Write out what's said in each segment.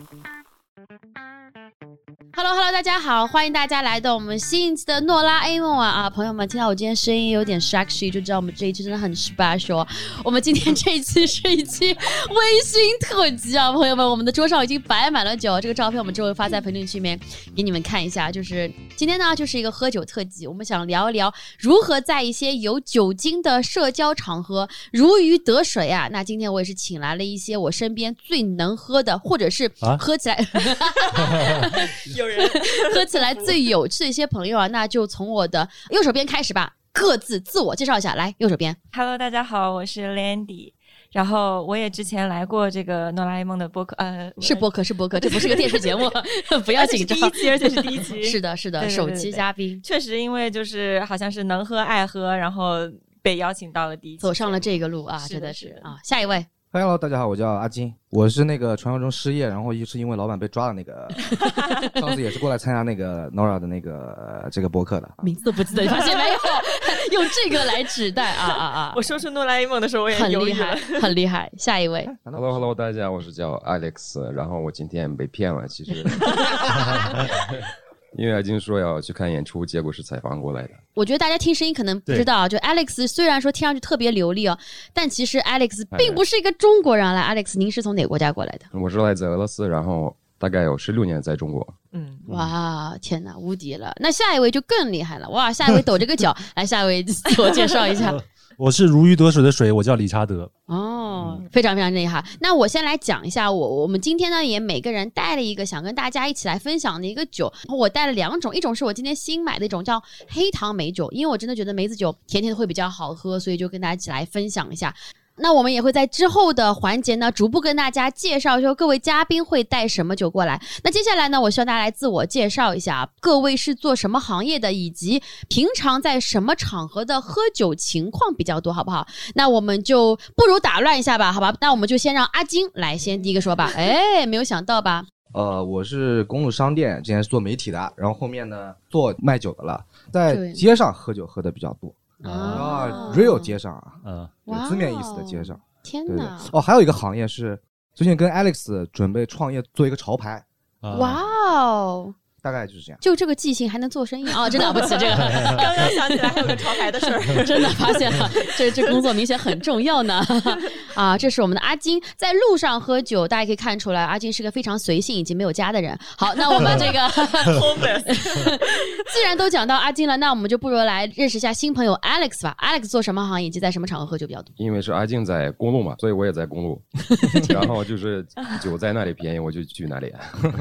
Mm-hmm. Hello Hello，大家好，欢迎大家来到我们新一期的诺拉 A 梦啊啊！朋友们，听到我今天声音有点 sexy，就知道我们这一期真的很 special。我们今天这一期是一期微醺特辑啊，朋友们，我们的桌上已经摆满了酒，这个照片我们之后发在评论区里面给你们看一下。就是今天呢，就是一个喝酒特辑，我们想聊一聊如何在一些有酒精的社交场合如鱼得水啊。那今天我也是请来了一些我身边最能喝的，或者是喝起来。有人 喝起来最有趣的一些朋友啊，那就从我的右手边开始吧，各自自我介绍一下。来，右手边，，Hello，大家好，我是 Landy。然后我也之前来过这个哆啦 A 梦的播客，呃，是播客是播客，这不是个电视节目，不要紧张。是第一期，而且是第一期，是的，是的，对对对首期嘉宾确实因为就是好像是能喝爱喝，然后被邀请到了第一期，走上了这个路啊，真的是的的是啊。下一位，Hello，大家好，我叫阿金，我是那个传说中失业，然后是因为老板被抓的那个，上次也是过来参加那个 Nora 的那个、呃这个播客的。名字都不记得，你发现没有？用这个来指代啊啊啊我！说出哆啦 A 梦的时候，我也很厉害很厉害。下一位，Hello Hello，大家好，我是叫 Alex，然后我今天被骗了，其实，因为阿金说要去看演出，结果是采访过来的。我觉得大家听声音可能不知道，就 Alex 虽然说听上去特别流利哦，但其实 Alex 并不是一个中国人。来，Alex，您是从哪个国家过来的？我是来自俄罗斯，然后大概有十六年在中国。嗯，哇，天哪，无敌了！那下一位就更厉害了，哇，下一位抖着个脚，来，下一位自我介绍一下。我是如鱼得水的水，我叫理查德。哦，非常非常厉害。那我先来讲一下，我我们今天呢也每个人带了一个想跟大家一起来分享的一个酒，我带了两种，一种是我今天新买的一种叫黑糖梅酒，因为我真的觉得梅子酒甜甜的会比较好喝，所以就跟大家一起来分享一下。那我们也会在之后的环节呢，逐步跟大家介绍说各位嘉宾会带什么酒过来。那接下来呢，我希望大家来自我介绍一下，各位是做什么行业的，以及平常在什么场合的喝酒情况比较多，好不好？那我们就不如打乱一下吧，好吧？那我们就先让阿金来先第一个说吧。哎，没有想到吧？呃，我是公路商店，之前是做媒体的，然后后面呢做卖酒的了，在街上喝酒喝的比较多啊啊，real 街上啊，嗯，有字面意思的街上。天哪！哦，还有一个行业是最近跟 Alex 准备创业做一个潮牌，啊。哇哦，大概就是这样。就这个记性还能做生意啊，真了不起！这个 刚刚想起来还有个潮牌的事儿，真的发现了，这这工作明显很重要呢。啊，这是我们的阿金，在路上喝酒，大家可以看出来，阿金是个非常随性以及没有家的人。好，那我们这个。既然都讲到阿金了，那我们就不如来认识一下新朋友 Alex 吧。Alex 做什么行业，以及在什么场合喝酒比较多？因为是阿静在公路嘛，所以我也在公路。然后就是酒在那里便宜，我就去哪里。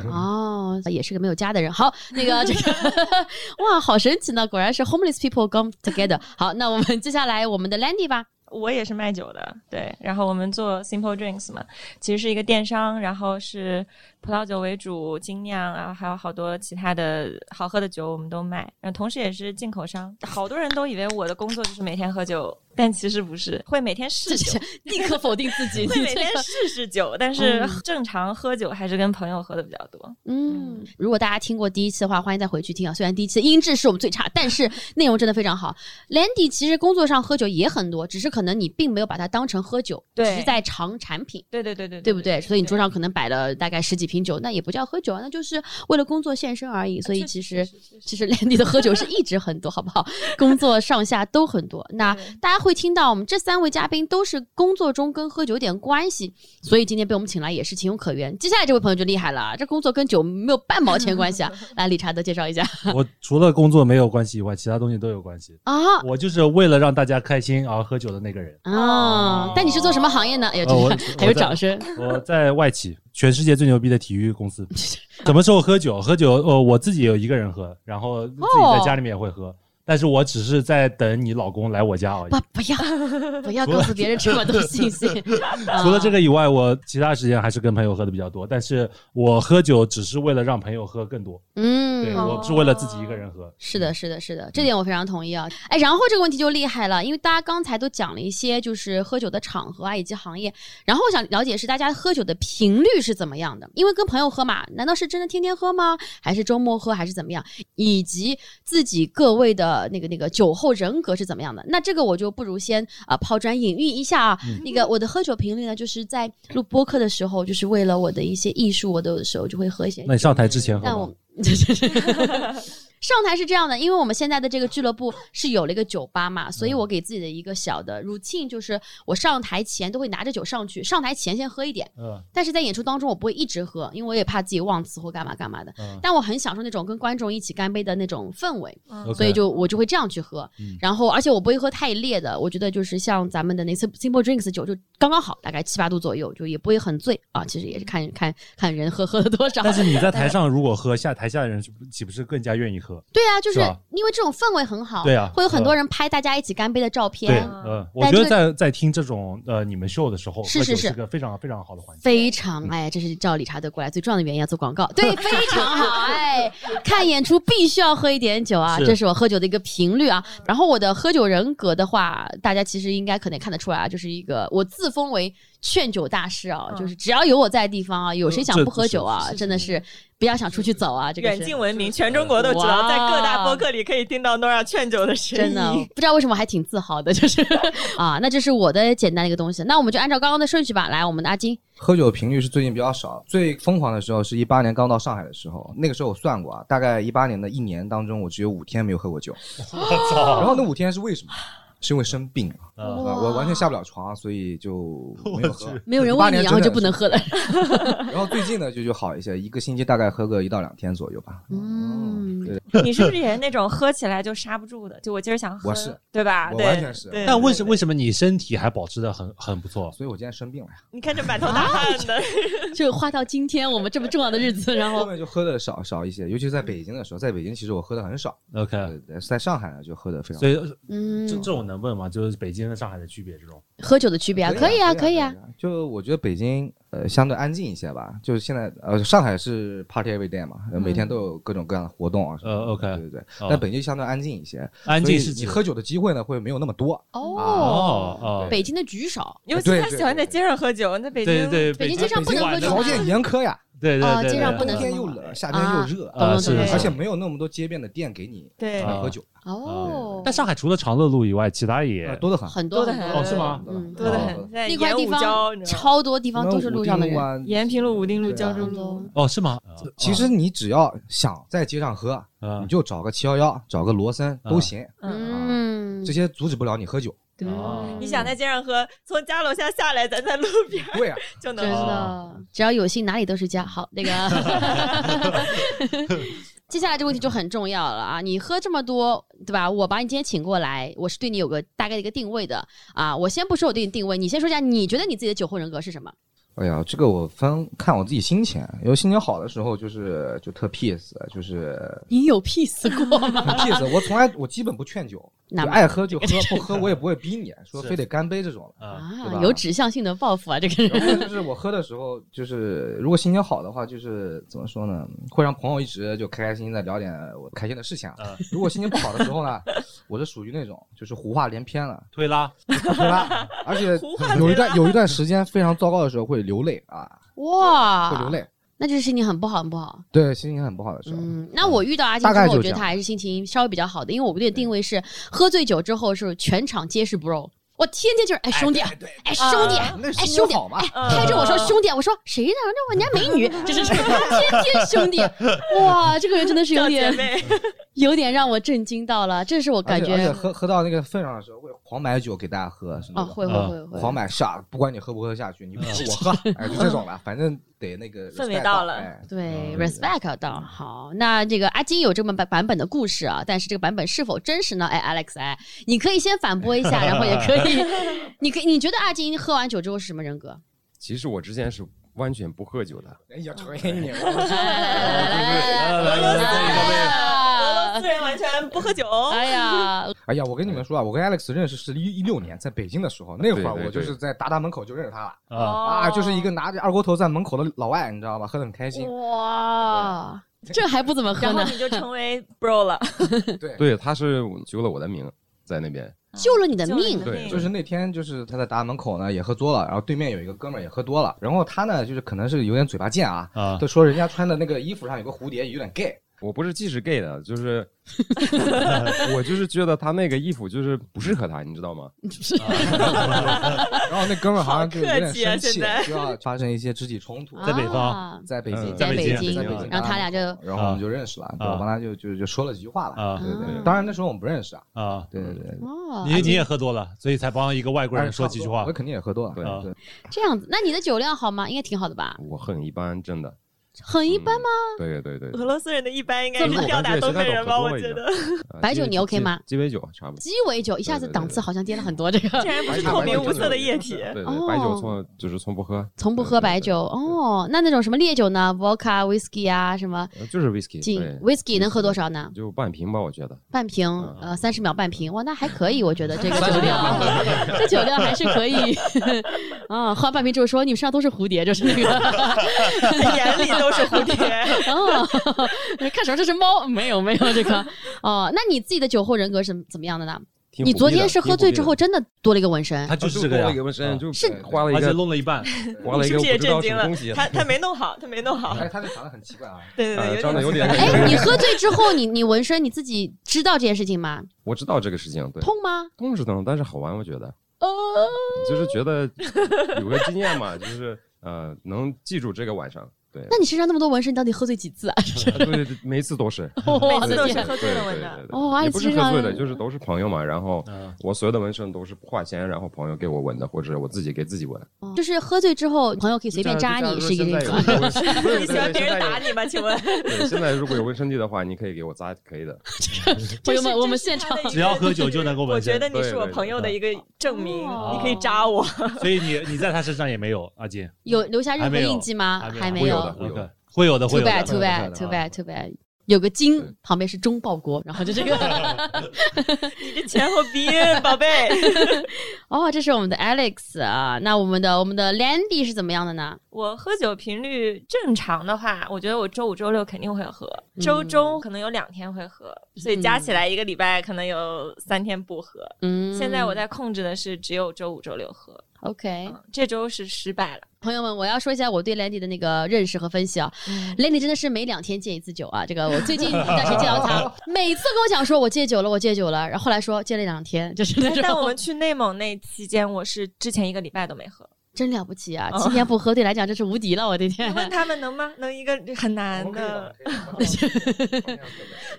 哦，也是个没有家的人。好，那个这个，哇，好神奇呢！果然是 homeless people come together。好，那我们接下来我们的 Landy 吧。我也是卖酒的，对。然后我们做 Simple Drinks 嘛，其实是一个电商，然后是葡萄酒为主，精酿然后，还有好多其他的好喝的酒我们都卖。然后同时也是进口商。好多人都以为我的工作就是每天喝酒，但其实不是，会每天试酒，立刻否定自己，会每天试试酒，但是嗯 正常喝酒还是跟朋友喝的比较多。嗯，如果大家听过第一期的话，欢迎再回去听啊。虽然第一期的音质是我们最差，但是 内容真的非常好。Landy 其实工作上喝酒也很多，只是可能你并没有把它当成喝酒，只是在尝产品。对对对对对不对？所以你桌上可能摆了大概十几瓶酒，那也不叫喝酒啊，那就是为了工作献身而已。所以其实其实 Landy 的喝酒是一直很多，好不好？工作上下都很多。那大家会听到我们这三位嘉宾都是工作中跟喝酒有点关系，所以今天被我们请来也是情有可原。接下来这位朋友就厉害了，这工作跟酒没有半毛钱关系啊！来，理查德介绍一下我除了工作没有关系以外，其他东西都有关系。啊我就是为了让大家开心而喝酒的那个人。啊！但你是做什么行业呢？哎 还有掌声。我在外企，全世界最牛逼的体育公司。什么时候喝酒？喝酒，呃，我自己有一个人喝，然后自己在家里面也会喝。但是我只是在等你老公来我家而已不。不要 不要告诉别人这么多信息。除了 这个，个以外，我其他时间还是跟朋友喝的比较多。但是我喝酒只是为了让朋友喝更多，嗯，对我不是为了自己一个人喝。是的，是的，是的，这点我非常同意啊。哎，然后这个问题就厉害了，因为大家刚才都讲了一些就是喝酒的场合啊，以及行业。然后我想了解是大家喝酒的频率是怎么样的？因为跟朋友喝嘛，难道是真的天天喝吗？还是周末喝，还是怎么样？以及自己各位的个那个那个酒后人格是怎么样的。那这个我就不如先啊、抛砖引玉一下啊。嗯那个我的喝酒频率呢，就是在录播客的时候，就是为了我的一些艺术，我都有的时候就会喝一些。那你上台之前喝但我吗？上台是这样的，因为我们现在的这个俱乐部是有了一个酒吧嘛，所以我给自己的一个小的 routine 就是我上台前都会拿着酒上去，上台前先喝一点，嗯但是在演出当中我不会一直喝，因为我也怕自己忘词或干嘛干嘛的。嗯，但我很享受那种跟观众一起干杯的那种氛围，嗯所以就我就会这样去喝。嗯然后而且我不会喝太烈的，我觉得就是像咱们的那 Sim- Simple Drinks 酒就刚刚好，大概七八度左右，就也不会很醉啊。其实也是看看看人喝喝了多少。但是你在台 上如果喝，下台下的人是岂不是更加愿意喝？对啊，就是因为这种氛围很好，对啊会有很多人拍大家一起干杯的照对，片，呃，我觉得在在听这种呃你们秀的时候，喝酒是是是是。个非常非常好的环境。非常哎，这是叫理查德过来最重要的原因，要做广告，对，非常好哎。看演出必须要喝一点酒啊，这是我喝酒的一个频率啊。然后我的喝酒人格的话，大家其实应该可能看得出来啊，就是一个我自封为劝酒大师啊，嗯就是只要有我在的地方啊，有谁想不喝酒啊，是真的是不要想出去走啊，这个远近闻名，全中国都知道，在各大播客里可以听到 Nora 劝酒的声音。真的不知道为什么还挺自豪的，就是 啊，那这是我的简单的一个东西。那我们就按照刚刚的顺序吧，来，我们的阿金，喝酒频率是最近比较少，最疯狂的时候是一八年刚到上海的时候，那个时候我算过啊，大概一八年的一年当中，我只有五天没有喝过酒。我操！然后那五天是为什么？是因为生病我完全下不了床，所以就 没有喝。没有人18问你，然后就不能喝了。然后最近呢就就好一些，一个星期大概喝个一到两天左右吧。嗯，对，你是不是也是那种喝起来就刹不住的？就我今儿想喝，我是。对吧？我对完全是。对但为什对。为什么你身体还保持的很很不错？所以我今天生病了呀，你看这满头大汗的，就花到今天我们这么重要的日子，然后后面就喝的少少一些，尤其是在北京的时候，在北京其实我喝的很少，OK，对对，在上海呢就喝的非常所以嗯。这，这种能问吗？就是北京跟上海的区别这种。喝酒的区别啊，可以啊，可以啊。。就我觉得北京呃相对安静一些吧，就是现在呃上海是 party every day 嘛，呃每天都有各种各样的活动啊什么的。呃，OK 对对对。哦但北京相对安静一些，安静是喝酒的机会呢会没有那么多。哦，哦哦，北京的局少，尤其对对他喜欢在街上喝酒，在北京对对，北京街上不能喝酒条件严苛呀，对对对，哦街上不能喝天又冷，夏天又热，啊是而且没有那么多街边的店给你对啊喝酒，哦，但上海除了长乐路以外，其他也呃多得很。很多的很哦是吗？嗯，多的哦很，在那块地方超多地方都是路上的人。啊延平路、武定路、对啊。胶州路，哦是吗？其实你只要想在街上喝，啊。你就找个七幺幺，找个罗森都行，嗯，嗯这，些阻止不了你喝酒。哦你想在街上喝，从家楼下下来，咱在路边儿对啊，真就能喝。的，只要有心，哪里都是家。好，那个。接下来这个问题就很重要了啊！你喝这么多，对吧？我把你今天请过来，我是对你有个大概的一个定位的啊。我先不说我对你定位，你先说一下，你觉得你自己的酒后人格是什么？哎呀，这个我分看我自己心情，有心情好的时候就是就特 peace，就是你有 peace 过很吗？peace。我从来我基本不劝酒，那就爱喝就喝，不喝我也不会逼你说非得干杯这种的。啊对吧啊，有指向性的报复啊，这个人。就是我喝的时候，就是如果心情好的话，就是怎么说呢，会让朋友一直就开开心心的聊点我开心的事情。嗯如果心情不好的时候呢，我是属于那种就是胡话连篇了，推拉推 拉？而且有一段有一段时间非常糟糕的时候会流泪啊，哇，会流泪。那就是心情很不好，很不好。对，心情很不好的时候。嗯，那我遇到阿金大之后，我觉得他还是心情稍微比较好的，因为我对定位是喝醉酒之后是全场皆是 bro，我天天就是哎兄弟，对，哎兄弟，啊哎兄弟，情好嘛？嗯拍着我说兄弟，我说谁呢？那我家美女，这是天天兄弟，哇，这个人真的是有点，有点让我震惊到了，这是我感觉喝喝到那个份上的时候，会狂买酒给大家喝，是吗会会会会，狂买下，不管你喝不喝得下去，你不喝我喝，哎，就这种吧，反正得那个氛围到了哎对嗯，respect 到好。那这个阿金有这么版版本的故事啊，但是这个版本是否真实呢？哎，Alex，哎，你可以先反驳一下，然后也可以，你可以你觉得阿金喝完酒之后是什么人格？其实我之前是完全不喝酒的，哎呀，吹你！俄罗斯人完全不喝酒。哎呀，哎呀，我跟你们说啊，我跟 Alex 认识是一一六年在北京的时候，那会儿对对我就是在达达门口就认识他了啊，啊，就是一个拿着二锅头在门口的老外，你知道吧？喝的很开心。哇，这还不怎么喝呢？然后你就成为 bro 了，对对，他是救了我的命，在那边。救了你的命。对就是那天，就是他在达达门口呢也喝多了，然后对面有一个哥们儿也喝多了，然后他呢就是可能是有点嘴巴贱啊，啊就说人家穿的那个衣服上有个蝴蝶有点 gay，我不是既是 gay 的，就是 我就是觉得他那个衣服就是不适合他，你知道吗？然后那哥们儿好像就有点生气就要发生一些肢体冲突，在北方啊嗯在北京，在北京在北京，然后他俩就然后我们就认识了，对我帮他就就就说了几句话了，啊对对当然那时候我们不认识啊，啊，对对对，哦，你你也喝多了，所以才帮一个外国人说几句话我。肯定也喝多了，对对，这样子，那你的酒量好吗？应该挺好的吧？我很一般，真的。很一般吗？对对对对俄，罗斯人的一般应该怎么是吊打东北人吧？我觉得，呃白酒你 OK 吗鸡鸡尾酒差不多。鸡尾酒一下子档次好像跌了很多，这个竟然不是透明无色的液体。对对，哦白酒从就是从不喝，从不喝白酒哦。那那种什么烈酒呢？vodka、whisky 啊，什么呃就是 whisky，whisky 能喝多少呢？就半瓶吧，我觉得。半瓶，嗯呃，三十秒半瓶，哇，那还可以，我觉得这个酒量，这酒量还是可以。啊，喝完半瓶之后说你们身上都是蝴蝶，就是那个，眼里都是蝴蝶。哦，看什么这是猫？没有没有这个，哦，那你自己的酒后人格是怎么样的呢？你昨天是喝醉之后真的多了一个纹身他就是这个呀多了一，个纹身，就是对而且画了一个弄了一半。花了一个不知道什么东西？，他他没弄好，他没弄好。他，他这长得很奇怪啊，对对对，呃长得有点哎，你喝醉之后，你你纹身，你自己知道这件事情吗？我知道这个事情，对，痛吗？痛是痛，但是好玩，我觉得，呃，就是觉得有个经验嘛，就是呃，能记住这个晚上，对，那你身上那么多纹身，你到底喝醉几次啊？对对，对每次都是，每次！都是喝醉了纹的。哦也不是喝醉的，就是都是朋友嘛。然后嗯我所有的纹身都是不花钱，然后朋友给我纹的，或者我自己给自己纹。哦就是喝醉之后，朋友可以随便扎你，是一个现在这有个。你喜欢别人打你吗？请问？对，现在如果有纹身地的话，你可以给我扎，可以的。朋友们，我们现场只要喝酒就能够我纹身觉得你是我朋友的一个证明，哦你可以扎我。所以你你在他身上也没有阿金，有留下任何印记吗？还没有还没会有的。会有 OK，会有的，会 Too 有的 bad, too 会有的 bad, too 有的 bad, too bad。有个金旁边是中报国，然后就这个。你这前后鼻音，宝贝。哦，这是我们的 Alex 啊。那我们的我们的 Landy 是怎么样的呢？我喝酒频率正常的话，我觉得我周五、周六肯定会喝，周中可能有两天会喝，所以加起来一个礼拜可能有三天不喝。嗯，现在我在控制的是只有周五、周六喝，OK。嗯，这周是失败了。朋友们，我要说一下我对 Landy 的那个认识和分析啊。Landy 真的是每两天戒一次酒啊。这个我最近 一段时间见到他，每次跟我讲说我戒酒了，我戒酒了，然后后来说戒了两天，就是那种但我们去内蒙那期间，我是之前一个礼拜都没喝。真了不起啊！哦七天不喝对来讲这是无敌了，我的天你！问他们能吗？能一个很难的。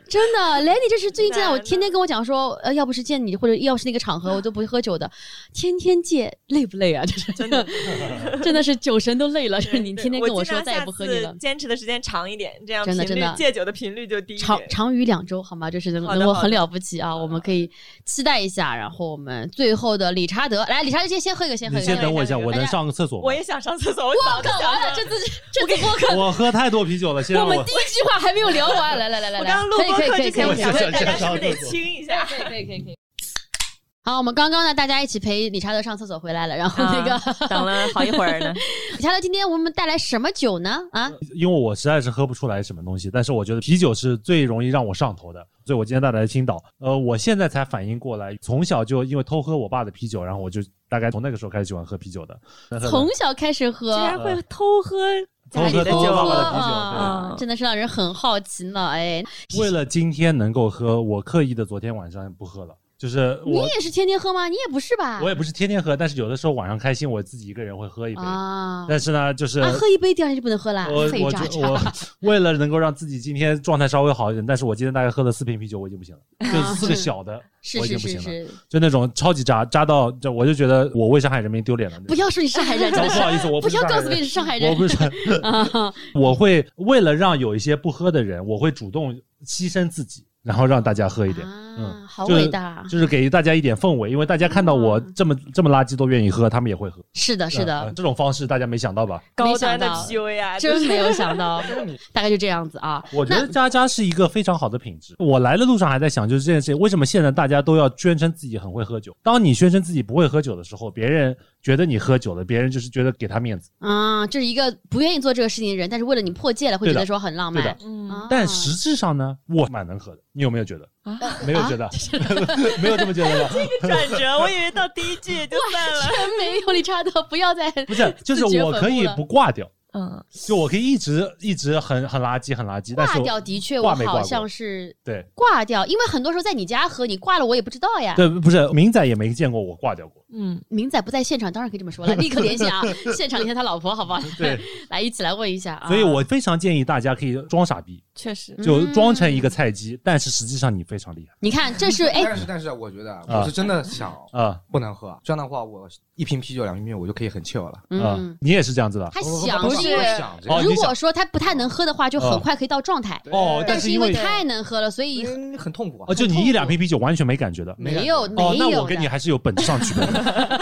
真的，Landy 这是最近见到我天天跟我讲说，呃，要不是见你或者要是那个场合，我都不会喝酒的。天天戒，累不累啊？这是真的，真的是酒神都累了。就是你天天跟我说再也不喝你了。坚持的时间长一点，这样频率真的真的戒酒的频率就低。长长于两周，好吗？这是能够很了不起啊！我们可以期待一下，然后我们最后的理查德，来，理查德先先喝一个，先喝一个。先等我一下，我能上个厕所吗我？也想上厕所，我早就搞完了，这次这次播客我喝太多啤酒了，现在我我们第一句话还没有聊完，来来来来来，我刚刚录播客之前，我想问大家是不是得清一下？可以可以可以可以。好，我们刚刚呢，大家一起陪理查德上厕所回来了，然后那个、啊等了好一会儿呢。理查德今天为我们带来什么酒呢？啊，因为我实在是喝不出来什么东西，但是我觉得啤酒是最容易让我上头的，所以我今天带来青岛。呃，我现在才反应过来，从小就因为偷喝我爸的啤酒，然后我就大概从那个时候开始喜欢喝啤酒的。从小开始喝，竟然会偷喝家里的偷喝酒爸爸的啤酒啊真的是让人很好奇呢。哎，为了今天能够喝，我刻意的昨天晚上不喝了，就是你也是天天喝吗？你也不是吧？我也不是天天喝，但是有的时候晚上开心，我自己一个人会喝一杯。啊，但是呢，就是啊，喝一杯第二天就不能喝了我，我。为了能够让自己今天状态稍微好一点，但是我今天大概喝了四瓶啤酒，我已经不行了，就是四个小的，啊我已经不行了，是是，就那种超级渣渣到，就我就觉得我为上海人民丢脸了。不要说你上海人，不好意思，我不要告诉别人是上海人我不是，啊。我会为了让有一些不喝的人，我会主动牺牲自己，然后让大家喝一点。啊嗯，好伟大！就是给大家一点氛围，因为大家看到我嗯这么这么垃圾都愿意喝，他们也会喝。是的，是嗯的嗯，这种方式大家没想到吧？高端的 PUA 啊，真没有想到，大概就这样子啊。我觉得渣渣是一个非常好的品质。我来的路上还在想，就是这件事情，为什么现在大家都要宣称自己很会喝酒？当你宣称自己不会喝酒的时候，别人觉得你喝酒了，别人就是觉得给他面子。啊，就是一个不愿意做这个事情的人，但是为了你破戒了，会觉得说很浪漫对的。嗯啊但实质上呢，我蛮能喝的。你有没有觉得？啊，没有觉得？没有这么觉得吧？转折，我以为到第一句也就算了。真没有理查德，不要再不是，就是我可以不挂掉，嗯，就我可以一直一直很很垃圾很垃圾，挂掉的确，我好像是对挂掉，因为很多时候在你家喝，你挂了我也不知道呀。对不是明仔也没见过我挂掉过，嗯，明仔不在现场，当然可以这么说了，立刻联系啊，现场联系他老婆，好不好？对，来一起来问一下啊。所以我非常建议大家可以装傻逼，确实，就装成一个菜鸡，但是实际上你非常厉害你看，这是哎，但是但是我觉得我是真的想啊不能喝，这样的话我一瓶啤酒两瓶啤酒我就可以很 chill 了。啊嗯，！你也是这样子的他想是因为想这个哦如果说他不太能喝的话，就很快可以到状态。哦，但是因为太能喝了，所以嗯很痛苦啊哦，。就你一两瓶啤酒完全没感觉的。没有没哦，那有我跟你。还是有本质上区别的。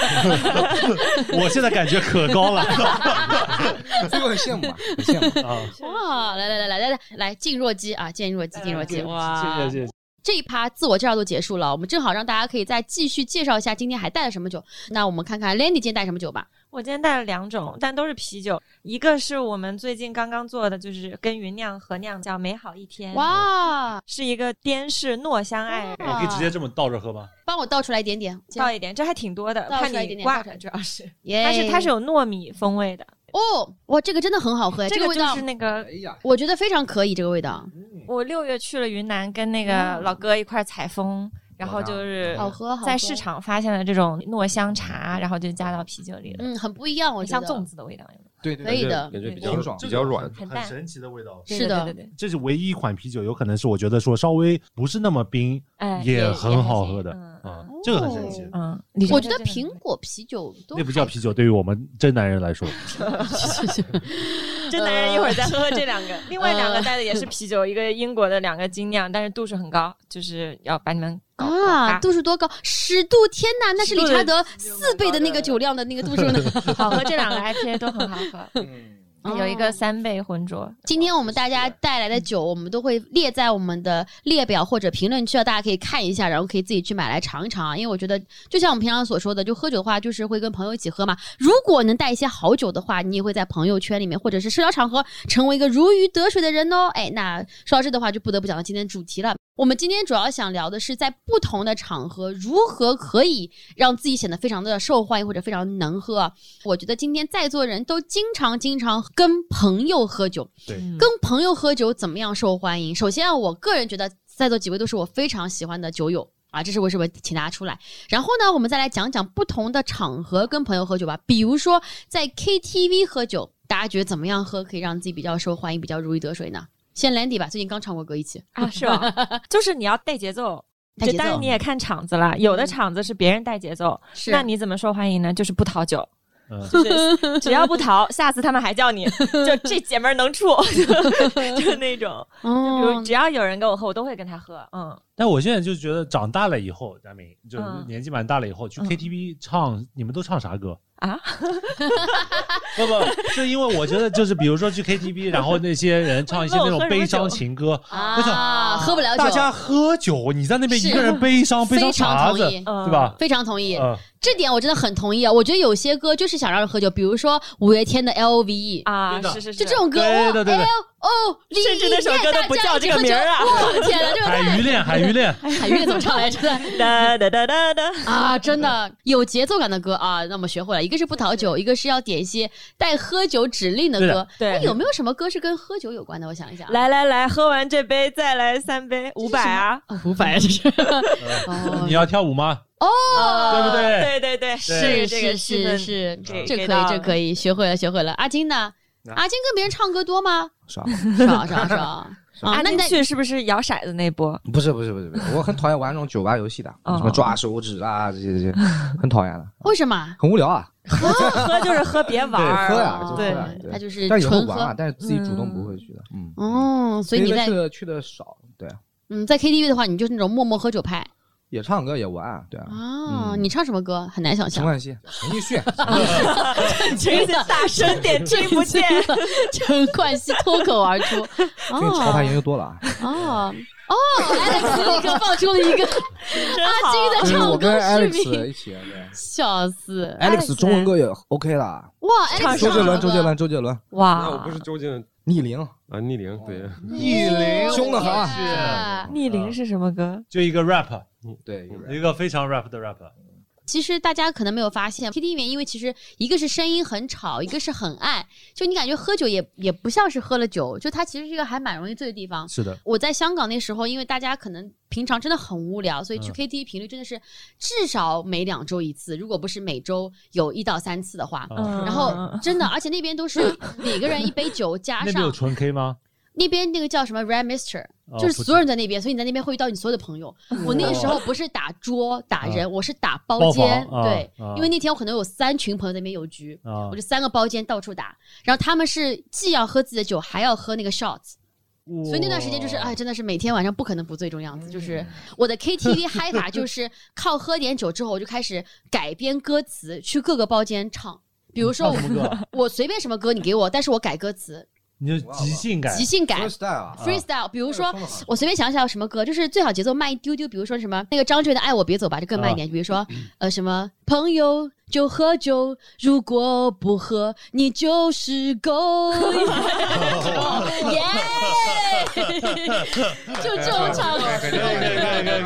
我现在感觉可高了 所以我很羡慕啊，很羡慕。啊！哇，来来来来来来来，静若鸡啊，静若鸡，静若鸡，哇，谢谢谢谢。这一趴自我介绍都结束了，我们正好让大家可以再继续介绍一下今天还带了什么酒。那我们看看 Landy 今天带什么酒吧。我今天带了两种，但都是啤酒。一个是我们最近刚刚做的，就是跟云酿合酿，叫美好一天。，哇，是一个滇式糯香爱人。我可以直接这么倒着喝吗？帮我倒出来一点点。倒一点，这还挺多的，怕倒出来一你挂点点倒出来主要是耶它是它是有糯米风味的，哦，哇，这个真的很好喝，这个味道是那个我觉得非常可以，这个味道我六月去了云南，跟那嗯个老哥一块儿采风，然后就是好喝，在市。场发现了这种糯香茶，然后就加到啤酒里了，嗯，很不一样，我觉得像粽子的味道。对对对，可以的感觉比对较爽比较软。很神奇的味道。是的对对对，这是唯一一款啤酒，有可能是我觉得说稍微不是那么冰，哎，也很很好喝的嗯啊，这个很神奇。嗯，我觉得苹果啤酒都那不叫啤酒，对于我们真男人来说，真男人一会儿再喝喝这两个，另外两个呃带的也是啤酒，一个英国的，两个精酿，但是度数很高，就是要把你们啊，度数多高？十度！天哪，那是理查德四倍的那个酒量的那个度数呢。好喝，这两个 IPA 都很好喝，嗯，有一个三倍浑浊。今天我们大家带来的酒，我们都会列在我们的列表或者评论区啊，大家可以看一下，然后可以自己去买来尝一尝啊。因为我觉得，就像我们平常所说的，就喝酒的话，就是会跟朋友一起喝嘛。如果能带一些好酒的话，你也会在朋友圈里面或者是社交场合成为一个如鱼得水的人哦。哎，那说到这的话，就不得不讲到今天的主题了。我们今天主要想聊的是，在不同的场合如何可以让自己显得非常的受欢迎或者非常能喝啊。我觉得今天在座人都经常经常跟朋友喝酒，对，嗯跟朋友喝酒怎么样受欢迎？首先啊，我个人觉得在座几位都是我非常喜欢的酒友啊，这是为什么请大家出来。然后呢，我们再来讲讲不同的场合跟朋友喝酒吧，比如说在 KTV 喝酒，大家觉得怎么样喝可以让自己比较受欢迎，比较如鱼得水呢？先 Landy 吧，最近刚唱过歌一起，啊，是吧？就是你要带节奏。但是你也看场子了，有的场子是别人带节奏，是那你怎么受欢迎呢？就是不讨酒，嗯，就是 只要不逃，下次他们还叫你，就这姐们儿能处，就就那种。比如哦只要有人跟我喝，我都会跟他喝。嗯，但我现在就觉得长大了以后，佳明就年纪蛮大了以后，去嗯 KTV 唱，你们都唱啥歌？啊，不不，是因为我觉得就是比如说去 KTV，然后那些人唱一些那种悲伤情歌，我想啊，喝不了酒，大家喝酒，你在那边一个人悲伤，悲伤非常啥子，同意，嗯。对吧？非常同意。嗯，这点我真的很同意啊！我觉得有些歌就是想让人喝酒，比如说五月天的 L O V E，啊，是是是，就这种歌，对对对 E，甚至那首歌都不叫这个名儿啊我的天呐，这个 海鱼恋，海鱼恋，海月怎么唱来着？哒哒哒哒哒。啊，真的有节奏感的歌啊，那么学会了，一个是不讨酒，一个是要点一些带喝酒指令的歌对有没有什么歌是跟喝酒有关的？我想一想，来来来，喝完这杯再来三杯，五百啊！五百这是。哦你要跳舞吗？哦对不对对对对，是这个是是是，这可以这可以，学会了学会了。阿金呢？阿金跟别人唱歌多吗？少，少少少啊！那你去是不是摇骰子那波？不是不是不是不是，我很讨厌玩那种酒吧游戏的，哦什么抓手指啊这些这些，很讨厌的，为什么？很无聊啊。喝 喝就是喝，别玩对，喝呀，就喝对呀，他就是但有时候玩啊，。但是自己主动不会去的。嗯，哦，所以你在去的去的少，对，嗯在 KTV 的话，你就是那种默默喝酒派也唱歌也玩，对啊。你唱什么歌？很难想象。陈冠希、陈奕迅，这个大声点听不见。陈冠希脱口而出。最近潮牌研哦究多了啊。哦哦，Alex 立刻放出了一个阿金在就是我跟唱歌视 Alex 频，一起，对 笑死！，Alex 中文歌也 OK 了。哇，Alex 周杰伦，周杰伦，周杰伦，哇，那我不是周杰伦逆龄，啊，逆龄对，逆龄凶得很啊。啊逆龄是什么歌？就一个 rap，对，一个非常 rap 的 rap，其实大家可能没有发现，KTV 里面因为其实一个是声音很吵，一个是很暗，就你感觉喝酒也也不像是喝了酒，就它其实是一个还蛮容易醉的地方。是的，我在香港那时候，因为大家可能平常真的很无聊，所以去嗯 KTV 频率真的是至少每两周一次，如果不是每周有一到三次的话。嗯然后真的，而且那边都是 每个人一杯酒加上那边有纯 K 吗？那边那个叫什么 Red Mister，哦就是所有人在那边，所以你在那边会遇到你所有的朋友。我那个时候不是打桌打人，我是打包包间，对啊，因为那天我可能有三群朋友在那边有局，啊我就三个包间到处打，然后他们是既要喝自己的酒，还要喝那个 shots，所以那段时间就是哎，真的是每天晚上不可能不醉这种样子。就是我的 KTV 嗨法就是靠喝点酒之后，我就开始改编歌词，去各个包间唱。比如说唱什么歌？我随便什么歌你给我，但是我改歌词，你就即兴感即兴感 freestyle 啊，freestyle。比如说我随便想想有什么歌，就是最好节奏慢一丢丢。比如说什么那个张震的《爱我别走吧》，就更慢一点。比如说 呃什么朋友就喝酒，如果不喝你就是狗。耶！就这种唱，可以可以可以可以可以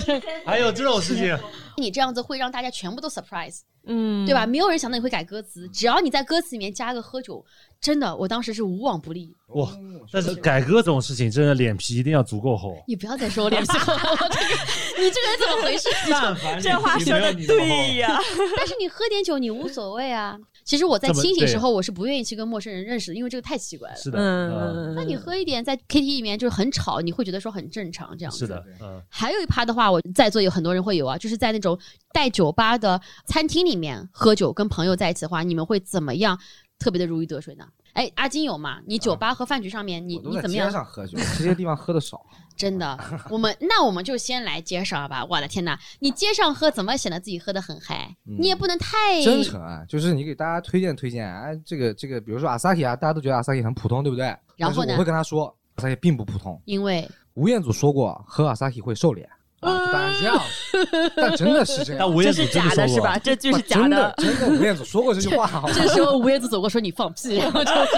可以，还有这种事情，你这样子会让大家全部都 surprise，嗯，对吧？？没有人想到你会改歌词，只要你在歌词里面加个喝酒，真的，我当时是无往不利。哇！但是改歌这种事情，真的脸皮一定要足够厚。你不要再说我脸皮厚了，这个你这个人怎么回事？但凡这话说的对呀，但是你喝点酒你无所谓啊。其实我在清醒时候，我是不愿意去跟陌生人认识的，因为这个太奇怪了。是的，嗯，嗯，那你喝一点，在 KTV 里面就是很吵，你会觉得说很正常这样子。是的，嗯，还有一趴的话，我在座有很多人会有啊，就是在那种带酒吧的餐厅里面喝酒，跟朋友在一起的话，你们会怎么样特别的如鱼得水呢？哎，阿金有吗？你酒吧和饭局上面，你你怎么样？上喝酒，这些地方喝的少。真的，我们那我们就先来街上吧。我的天呐，你街上喝怎么显得自己喝的很嗨？嗯你也不能太真诚啊，就是你给大家推荐推荐，啊，这个这个，比如说阿萨奇啊，大家都觉得阿萨奇很普通，对不对？然后呢我会跟他说，阿萨奇并不普通。因为吴彦祖说过，喝阿萨奇会瘦脸啊，就大概是这样子。但真的是这样，但吴彦祖这是假真的说过的是吧？，这句是假真的，真的吴彦祖说过这句话，好吗？这时候吴彦祖走过说你放屁，然后就是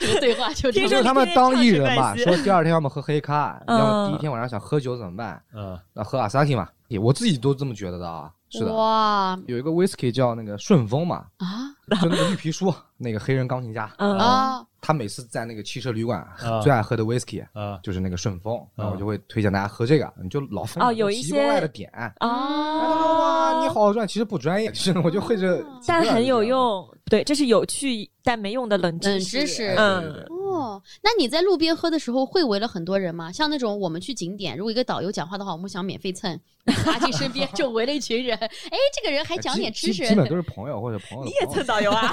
这个对话就这听说样。就是他们当艺人嘛，说说第二天要么喝黑咖，嗯要么第一天晚上想喝酒怎么办？嗯，那喝阿萨 k 嘛，也我自己都这么觉得的啊。是的，哇有一个 whisky 叫那个顺丰嘛，啊就那个绿皮书，那个黑人钢琴家，嗯啊！他每次在那个汽车旅馆啊最爱喝的 whisky 啊，就是那个顺丰，那啊我就会推荐大家喝这个，你就老分有一些奇怪的点。啊，哇，你好好赚，其实不专业，是我就会这，但很有。用。对，这是有趣但没用的冷知识冷识。知识嗯，哦，那你在路边喝的时候会围了很多人吗？像那种我们去景点，如果一个导游讲话的话，我们想免费蹭，阿进身边就围了一群人，哎，这个人还讲点知识，基基本都是朋友或者朋友的你也蹭导游啊？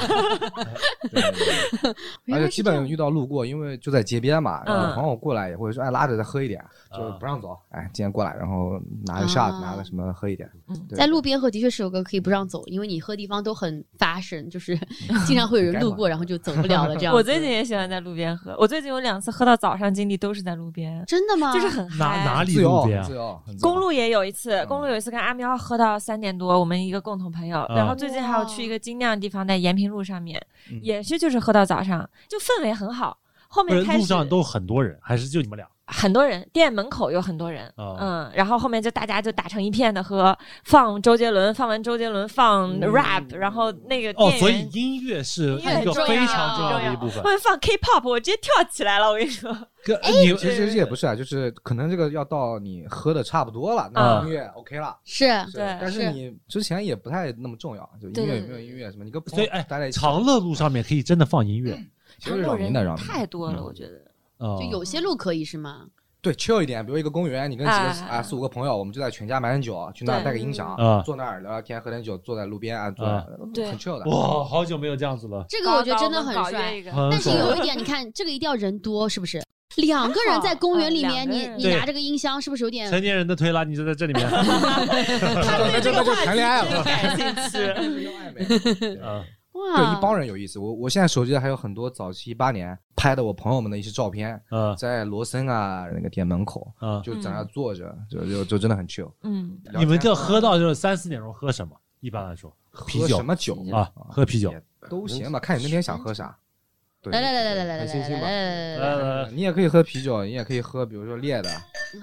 对 对对。而且基本遇到路过，因为就在街边嘛，然后嗯朋友过来也会说，哎，拉着再喝一点，就是不让走，哎，今天过来，然后拿个 shot，啊拿个什么喝一点。对。在路边喝的确是有个可以不让走，因为你喝地方都很 fashion，就是 经常会有人路过，然后就走不了了这样。我最近也喜欢在路边喝，我最近有两次喝到早上，经历都是在路边，真的吗？就是很嗨。哪哪里路边公路也有一次，嗯公路有一次跟阿喵喝到三点多，我们一个共同朋友，啊然后最近还有去一个精酿的地方，在延平路上面，嗯也是就是喝到早上，就氛围很好。后面开始路上都很多人，还是就你们俩？很多人，店门口有很多人，啊嗯，然后后面就大家就打成一片的喝，放周杰伦，放完周杰伦放 rap，、然后那个哦，所以音乐是一个非常重要的一部分。后。面放 K-pop，我直接跳起来了，我跟你说，跟你其实也不是啊，就是可能这个要到你喝的差不多了，那嗯音乐 OK 了。是是对但是是你之前也不太那么重要，就音乐有没有音乐什么，你跟朋友所以哎待在一起，长乐路上面可以真的放音乐，其实扰民的扰民太多了，嗯。我觉得。啊，就有些路可以是吗？对 chill 一点，比如一个公园，你跟几个哎啊四五个朋友，我们就在全家买点酒，去那儿带个音响啊，坐那儿聊聊天，喝点酒，坐在路边啊，坐那儿对很 chill 的。哇，好久没有这样子了，这个我觉得真的很帅。但是有一点，你看这个一定要人多，是不是？两个人在公园里面，你你拿着个音箱，是不是有点？成年人的推拉，你就在这里面 那就那就谈恋爱了，感兴趣。对，一帮人有意思。我我现在手机还有很多早期一八年拍的我朋友们的一些照片，嗯在罗森啊那个店门口，嗯！就在那坐着，就就就真的很 chill。嗯，你们这喝到就是三四点钟喝什么？一般来说，啤酒喝什么酒啊，喝啤酒。都行吧，看你那天想喝啥。对来来来来来来来来看心情吧。来来来来，呃你也可以喝啤酒，你也可以喝，比如说烈的。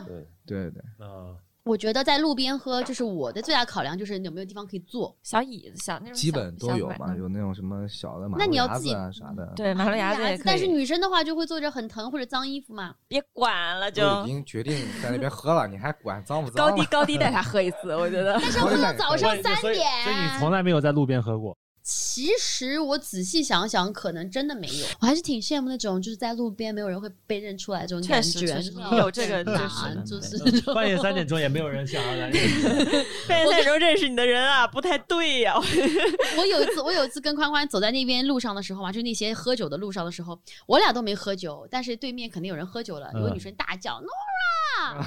对对对对，啊，我觉得在路边喝，就是我的最大考量就是有没有地方可以坐。小椅子，小那种小基本都有嘛，小板有那种什么小的马那路牙子你要自己啊啥的，对马路牙子也可以，但是女生的话就会坐着很疼或者脏衣服嘛。别管了，就都已经决定在那边喝了，你还管脏不脏了？高低高低带 他喝一次，我觉得。但是喝到早上三所以点，所以你从来没有在路边喝过。其实我仔细想想，可能真的没有。我还是挺羡慕那种就是在路边没有人会被认出来这种感觉。实确实有这个啊就是就是半夜三点钟也没有人想要来。半夜三点钟认识你的人啊，不太对呀、我有一次，我有一次跟宽宽走在那边路上的时候嘛，就那些喝酒的路上的时候，我俩都没喝酒，但是对面肯定有人喝酒了，有个嗯女生大叫 Nora，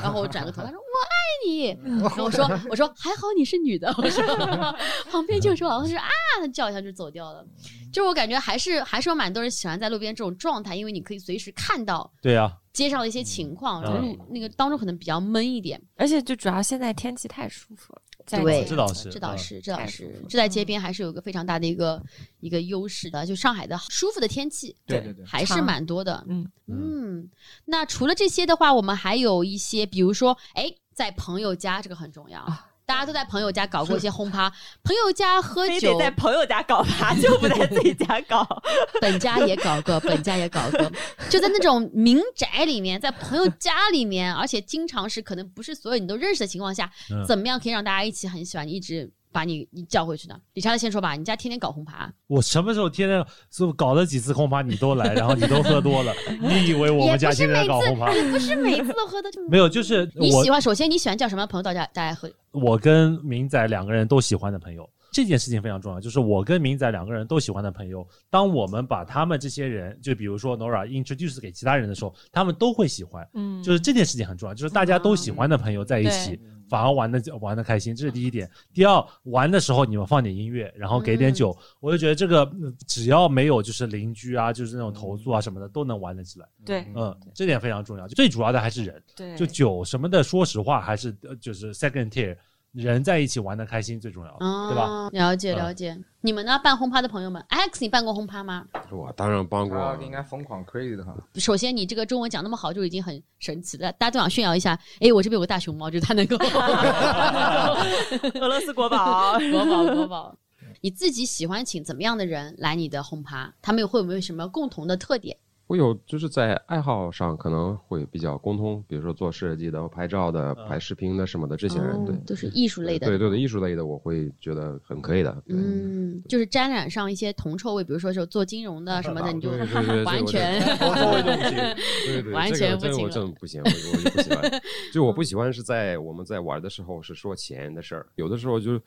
然后我转个头，他说 我爱你，然后我说我说还好你是女的，我说 旁边就说好像是啊，他叫一下就走掉了，就是我感觉还是还是有蛮多人喜欢在路边这种状态，因为你可以随时看到对啊，街上的一些情况，然后嗯。路那个当中可能比较闷一点。而且就主要现在天气太舒服了，在对街这倒是嗯。这倒是，这这在街边还是有一个非常大的一个一个优势的，就上海的舒服的天气，对对对，还是蛮多的。嗯。嗯，那除了这些的话，我们还有一些，比如说，哎，在朋友家这个很重要。啊大家都在朋友家搞过一些轰趴，朋友家喝酒得，在朋友家搞趴，就不在自己家搞。本家也搞过，本家也搞过，就在那种民宅里面，在朋友家里面，而且经常是可能不是所有你都认识的情况下，嗯怎么样可以让大家一起很喜欢，一直把你你叫回去呢？理查德先说吧，你家天天搞红趴，我什么时候天天是搞了几次红趴，你都来，然后你都喝多了，你以为我们家天天搞红趴？也不是每次都喝的这么。没有，就是你喜欢，首先你喜欢叫什么朋友到家大家喝？我跟明仔两个人都喜欢的朋友，这件事情非常重要。就是我跟明仔两个人都喜欢的朋友，当我们把他们这些人，就比如说 Nora introduce 给其他人的时候，他们都会喜欢。嗯就是这件事情很重要，就是大家都喜欢的朋友在一起对，反而玩的玩的开心，这是第一点。第二，玩的时候你们放点音乐，然后给点酒，我就觉得这个嗯只要没有就是邻居啊，就是那种投诉啊什么的，都能玩得起来。对嗯，这点非常重要。最主要的还是人，对，就酒什么的，说实话还是呃就是 second tier，人在一起玩的开心最重要，哦，对吧？？了解嗯了解。你们呢？办轰趴的朋友们，Alex，你办过轰趴吗？我当然帮过他，应该疯狂 crazy 的哈。首先，你这个中文讲那么好，就已经很神奇了。大家都想炫耀一下，哎，我这边有个大熊猫，就是他能够 俄罗斯国宝。国宝国宝。你自己喜欢请怎么样的人来你的轰趴？他们会有没有什么共同的特点？我有就是在爱好上可能会比较沟通，比如说做设计的、拍照的、嗯拍视频的什么的这些人，对哦，都是艺术类的。对对对，艺术类的我会觉得很可以的，对。嗯，就是沾染上一些铜臭味，比如说是做金融的什么的，你就对对对完全不行。对 对，完这个真不行，我我就不喜欢。就我不喜欢是在我们在玩的时候是说钱的事儿，有的时候就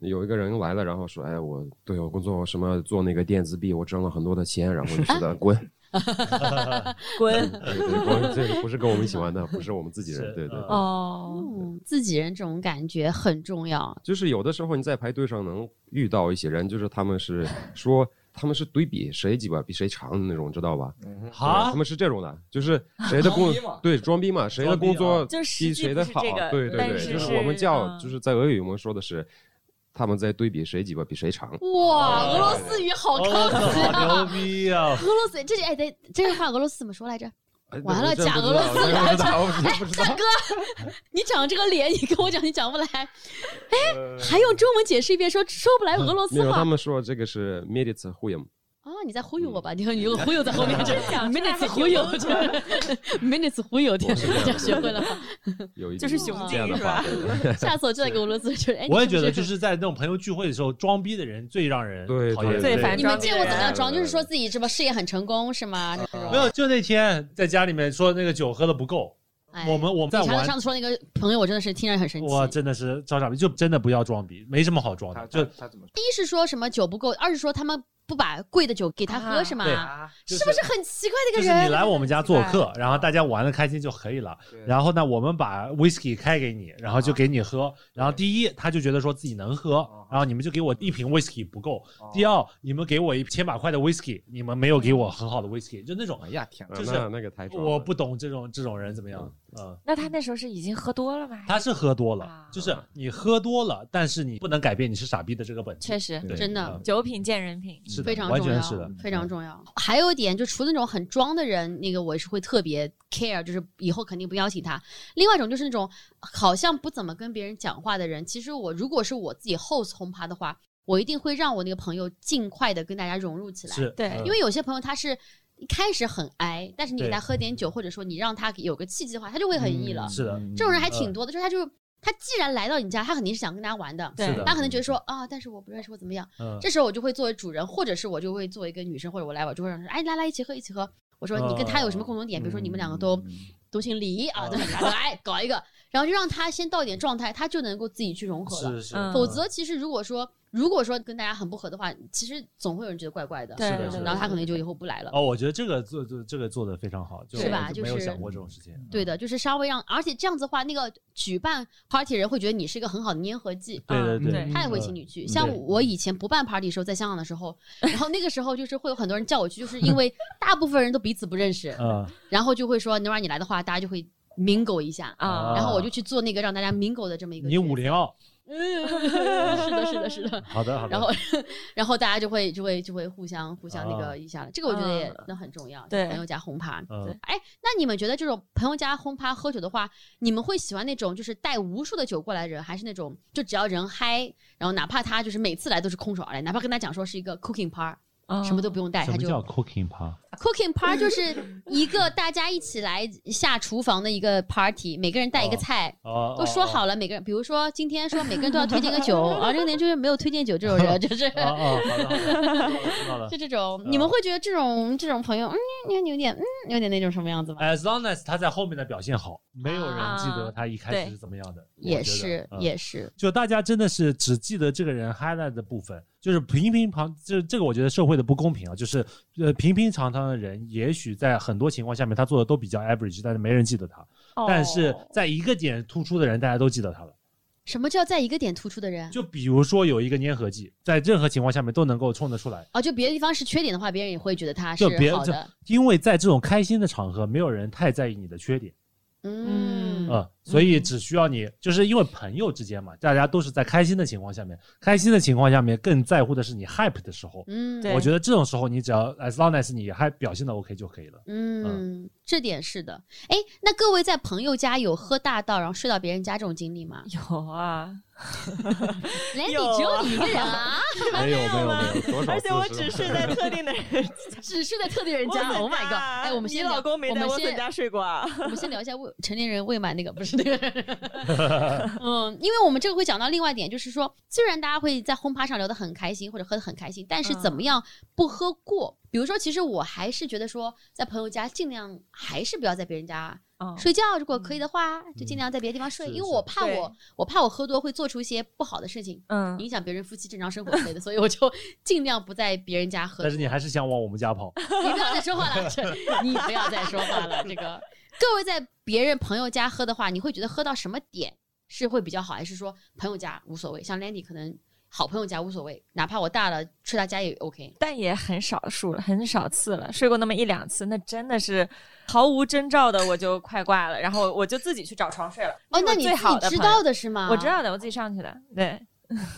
有一个人来了，然后说，哎，我对我工作什么做那个电子币，我挣了很多的钱，然后我就觉得滚，滚！对对滚，这个不是跟我们喜欢的，不是我们自己人，对对。嗯哦，嗯，自己人这种感觉很重要。就是有的时候你在排队上能遇到一些人，就是他们是说他们是对比谁鸡巴比谁长的那种，知道吧？对他，们是这种的，就是谁的工对装逼嘛，谁的工作比谁的好对对对，就是我们叫嗯就是在俄语我们说的是他们在对比谁鸡巴比谁长。哇，俄罗斯语好高哦，级好啊！牛逼啊！俄罗斯这哎这，这句话俄罗斯怎么说来着？哎完了假俄罗斯来着大。哥，你长这个脸，你跟我讲你讲不来，哎，还用中文解释一遍，说说不来俄罗斯话，他。们说这个是 medits 忽悠，哦，你在忽悠我吧？你看你有个忽悠在后面，这讲出来 minutes 忽悠，这 minutes 忽悠，天，这样学会了吗？有一就是点雄这样的话竞是吧，对下次我就在给俄罗斯就是，哎，我也觉得，就是在那种朋友聚会的时候，装逼的人最让人讨厌。最烦你们见过怎么样装？就是说自己什么事业很成功是吗？没有，就那天在家里面说那个酒喝的不够，哎我们我们在玩上次说那个朋友，我真的是听着很生气。哇，真的是招傻逼，就真的不要装逼，没什么好装的。就他怎么一是说什么酒不够，二是说他们不把贵的酒给他喝啊是吗？啊？就是不是很奇怪的一个人？是你来我们家做客，然后大家玩的开心就可以了。然后呢，我们把 whisky 开给你，然后就给你喝。然后第一，他就觉得说自己能喝，然后你们就给我一瓶 whisky 不够。第二，你们给我一千把块的 whisky，你们没有给我很好的 whisky，就那种哎呀天就是那那个太装了我不懂这种这种人怎么样。嗯，那他那时候是已经喝多了吗？他是喝多了啊，就是你喝多了，但是你不能改变你是傻逼的这个本质。确实，真的嗯酒品见人品。是，非常重要，完全是的，非常重要。还有一点，就除了那种很装的人，那个我是会特别 care，就是以后肯定不邀请他。另外一种就是那种好像不怎么跟别人讲话的人，其实我如果是我自己 host 轰趴的话，我一定会让我那个朋友尽快的跟大家融入起来。是，对。嗯。因为有些朋友他是一开始很哀，但是你给他喝点酒，或者说你让他有个契机的话，他就会很易了。是的，这种人还嗯挺多的，就是他就他既然来到你家，他肯定是想跟大家玩的。对。他可能觉得说啊，但是我不认识我怎么样，嗯。这时候我就会作为主人，或者是我就会作为一个女生，或者我来我就会让他说，哎，来来一起喝一起喝。我说你跟他有什么共同点？比如说你们两个都都姓李啊，哦对，来来搞一个，然后就让他先到一点状态，他就能够自己去融合了。是是，嗯否则，其实如果说如果说跟大家很不合的话，其实总会有人觉得怪怪的。对的然后他可能就以后不来了。哦，我觉得这个做做这个做的非常好，就是吧就是没有想过这种事情。对的，就是稍微让，而且这样子的话，那个举办 party 人会觉得你是一个很好的粘合剂。对对对，他也会嗯请你去，嗯像我以前不办 party 的时候，在香港的时候，然后那个时候就是会有很多人叫我去，就是因为大部分人都彼此不认识，嗯然后就会说，能让你来的话，大家就会 mingle 一下，啊然后我就去做那个让大家 mingle 的这么一个。你五零二，嗯，是的，是的，是的。好的好的，然后，然后大家就会就会就会互相互相那啊个一下了，这个我觉得也嗯那很重要。对朋友家轰趴。嗯哎，那你们觉得这种朋友家轰趴喝酒的话，你们会喜欢那种就是带无数的酒过来的人，还是那种就只要人嗨，然后哪怕他就是每次来都是空手而来，哪怕跟他讲说是一个 cooking par，嗯什么都不用带，他就什么叫 cooking part，cooking part 就是一个大家一起来下厨房的一个 party，每个人带一个哦菜。哦，都说好了，每个人，比如说今天说每个人都要推荐个酒，啊，这个年就是没有推荐酒这种人，就是哦哦，好的好的，知道了知道了。就这种，你们会觉得这种这种朋友，嗯，你有点，嗯，有点那种什么样子吗？As long as 他在后面的表现好，没有人记得啊他一开始是怎么样的。我也是，嗯也是，就大家真的是只记得这个人 highlight 的部分，就是平平常，这这个我觉得社会的不公平啊，就是呃平平常常的人，也许在很多情况下面他做的都比较 average，但是没人记得他，但是哦在一个点突出的人，大家都记得他了。什么叫在一个点突出的人？就比如说有一个粘合剂，在任何情况下面都能够冲得出来，哦，就别的地方是缺点的话，别人也会觉得他是就别就好的。因为在这种开心的场合，没有人太在意你的缺点。嗯，呃，所以只需要你，就是因为朋友之间嘛，大家都是在开心的情况下面，开心的情况下面更在乎的是你 hype 的时候。嗯，对我觉得这种时候，你只要 as long as 你还表现的 OK 就可以了。嗯，这点是的。哎，那各位在朋友家有喝大到然后睡到别人家这种经历吗？有啊，连你有只有你一个人啊，没有没有没有，多少而且我只睡在特定的人 只睡在特定人家。Oh my god！哎，我们先聊你老公没在我家睡过啊？我们先聊一下未成年人未满那个，不是那个。嗯，因为我们这个会讲到另外一点，就是说，虽然大家会在轰趴上聊得很开心或者喝得很开心，但是怎么样不喝过？比如说，其实我还是觉得说，在朋友家尽量还是不要在别人家嗯睡觉，如果可以的话，就尽量在别的地方睡，是因为我怕我我怕我喝多会做出一些不好的事情。嗯，影响别人夫妻正常生活之类的，所以我就 尽量不在别人家喝。但是你还是想往我们家跑。你不要再说话了，你不要再说话了。这个各位在别人朋友家喝的话，你会觉得喝到什么点是会比较好，还是说朋友家无所谓？像 Landy 可能好朋友家无所谓，哪怕我大了睡他家也 OK。但也很少数了，很少次了，睡过那么一两次，那真的是毫无征兆的，我就快挂了，然后我就自己去找床睡了。哦，那你最你知道，的是吗？我知道的，我自己上去的，对，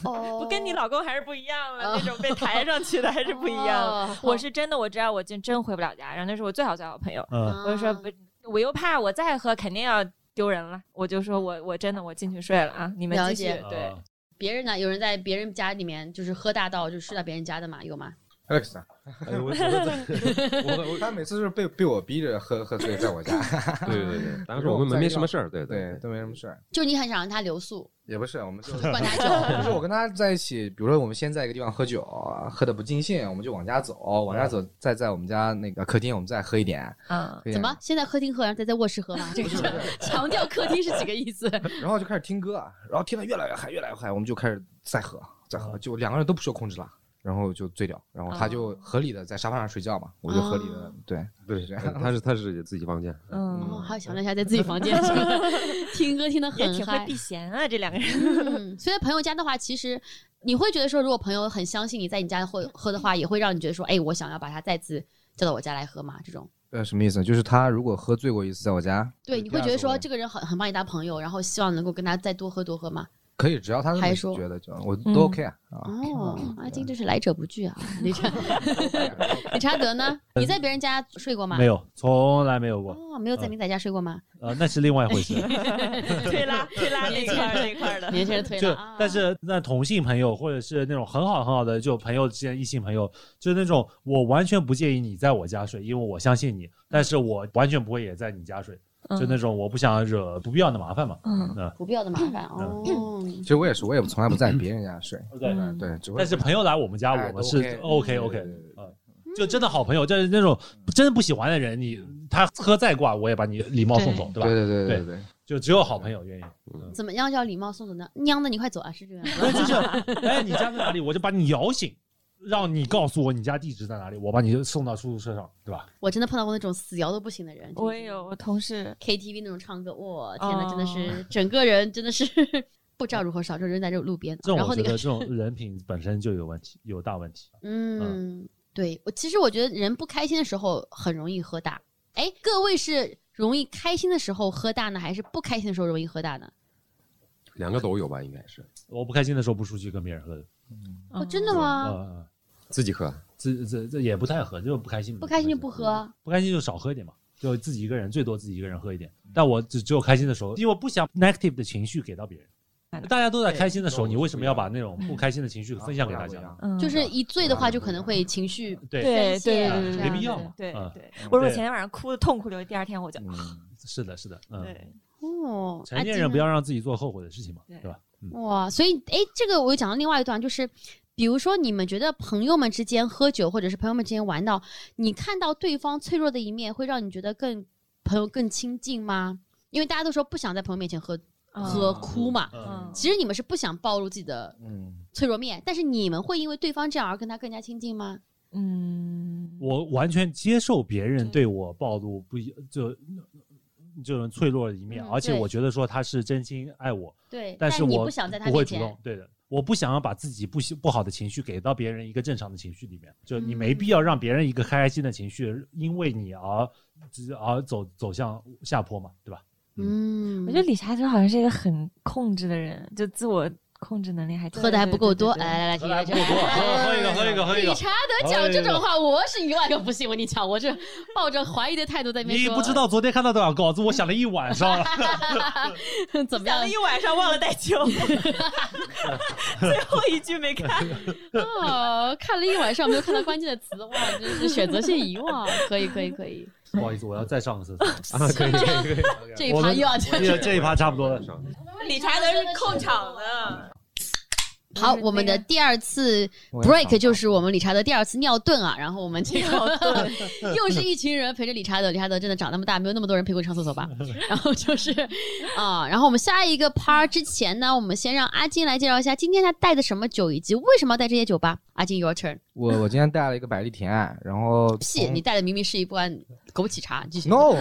哦，不跟你老公还是不一样了，哦那种被抬上去的还是不一样我是真的，我知道我真真回不了家，然后那是我最好最好的朋友，嗯，我就说不，我又怕我再喝肯定要丢人了，我就说我我真的我进去睡了啊，你们了继续解对。别人呢？有人在别人家里面就是喝大到就睡到别人家的嘛？有吗？Alex，啊哎我 我他每次是被被我逼着喝喝醉，在我家，对对对，当时我们没没什么事儿，对对，都没什么事儿，就你很想让他留宿，也不是，我们就 灌他不是酒。我跟他在一起，比如说我们先在一个地方喝酒，喝的不尽兴，我们就往家走，往家走，再在我们家那个客厅，我们再喝一点。嗯，怎么？先在客厅喝，然后再在卧室喝吗？这个是强调客厅是几个意思？然后就开始听歌，然后听得越来越嗨，越来越嗨，我们就开始再喝，再喝，就两个人都不受控制了，然后就醉掉，然后他就合理的在沙发上睡觉嘛，我就合理的哦对对是这样。他是他是自己房间，嗯，嗯，还有想了一下，在自己房间 听歌听的很嗨也挺会避。嫌啊，这两个人。嗯，所以在朋友家的话，其实你会觉得说，如果朋友很相信你在你家会喝的话，也会让你觉得说，哎，我想要把他再次叫到我家来喝嘛，这种呃，什么意思？就是他如果喝醉过一次，在我家，对，你会觉得说这个个人很很把你当朋友，然后希望能够跟他再多喝多喝吗？可以，只要他这么还说觉得就我嗯都 OK 啊。啊，哦，阿金真是来者不拒啊！理查理查德呢？你在别人家睡过吗？没有，从来没有过。哦，没有在你仔家睡过吗？呃，那是另外一回事。推拉推拉那块儿那块儿的，年轻人推就了啊，但是那同性朋友或者是那种很好很好的就朋友之间异性朋友，就是那种我完全不介意你在我家睡，因为我相信你，但是我完全不会也在你家睡，就那种我不想惹不必要的麻烦嘛。嗯嗯，不必要的麻烦哦。其实我也是，我也从来不在别人家睡。对。嗯对，只会但是朋友来我们家，哎我们是 OK OK，就真的好朋友，就是那种真的不喜欢的人，你他喝再挂，我也把你礼貌送走，对吧？对对对对对，就只有好朋友愿意。怎么样叫礼貌送走呢？娘的，你快走啊！是这样就是，哎，你家在哪里？我就把你摇醒，让你告诉我你家地址在哪里，我把你送到出租车上，对吧？我真的碰到过那种死摇都不行的人。我也有我同事，KTV 那种唱歌，我，天呐，哦真的是整个人真的是不知道如何少，就扔在这路边。这种然后那个我觉得 这种人品本身就有问题，有大问题。嗯，对我其实我觉得人不开心的时候很容易喝大。哎，各位是容易开心的时候喝大呢，还是不开心的时候容易喝大呢？两个都有吧，应该是我不开心的时候不出去跟别人喝的，哦，真的吗？呃，自己喝。自这这也不太喝，就是不开心。不开心就不喝。不开心就少喝一点嘛，就自己一个人，最多自己一个人喝一点。但我只只有开心的时候，因为我不想 negative 的情绪给到别人。大家都在开心的时候，你为什么要把那种不开心的情绪分享给大家？嗯，就是一醉的话，就可能会情绪对，对对对这对对，没必要嘛对嗯对，我说我前天晚上哭的痛哭流涕，第二天我就嗯，是的，是的，嗯，对，哦。成年人不要让自己做后悔的事情嘛，对对吧？嗯，哇，所以哎，这个我又讲到另外一段，就是比如说你们觉得朋友们之间喝酒，或者是朋友们之间玩闹，你看到对方脆弱的一面，会让你觉得更朋友更亲近吗？因为大家都说不想在朋友面前喝喝哭嘛。其实你们是不想暴露自己的嗯，脆弱面，但是你们会因为对方这样而跟他更加亲近吗？嗯，我完全接受别人对我暴露不一就这种脆弱的一面，嗯而且我觉得说他是真心爱我，对，但是我不想在他面前不会主动，，对的。我不想要把自己不喜不好的情绪给到别人一个正常的情绪里面，就你没必要让别人一个开心的情绪因为你而而走走向下坡嘛，对吧？嗯，我觉得理查德好像是一个很控制的人，就自我控制能力还挺喝的还不够多，来来来，喝得还听着不够多喝喝一个喝一个喝一个理查德讲这种话，我是一万个不信。我跟你讲，我这抱着怀疑的态度在那边说，你不知道昨天看到多少稿子，我想了一晚上了。怎么样想了？一晚上忘了带酒，最后一句没看。哦，看了一晚上没有看到关键的词，哇，真是选择性遗忘。可以，可以，可以。不好意思，我要再上个厕所。啊，可以可以可以，这一趴又要讲。这这一趴差不多了。理查德是控场的，好，我们的第二次 break 就是我们理查德第二次尿遁啊，然后我们这 个又是一群人陪着理查德，理查德真的长那么大，没有那么多人陪过你上厕所吧？然后就是啊，然后我们下一个 part 之前呢，我们先让阿金来介绍一下今天他带的什么酒，以及为什么要带这些酒吧。阿金，your turn。我我今天带了一个百利甜，然后 屁，你带的明明是一罐枸杞茶，继续。no，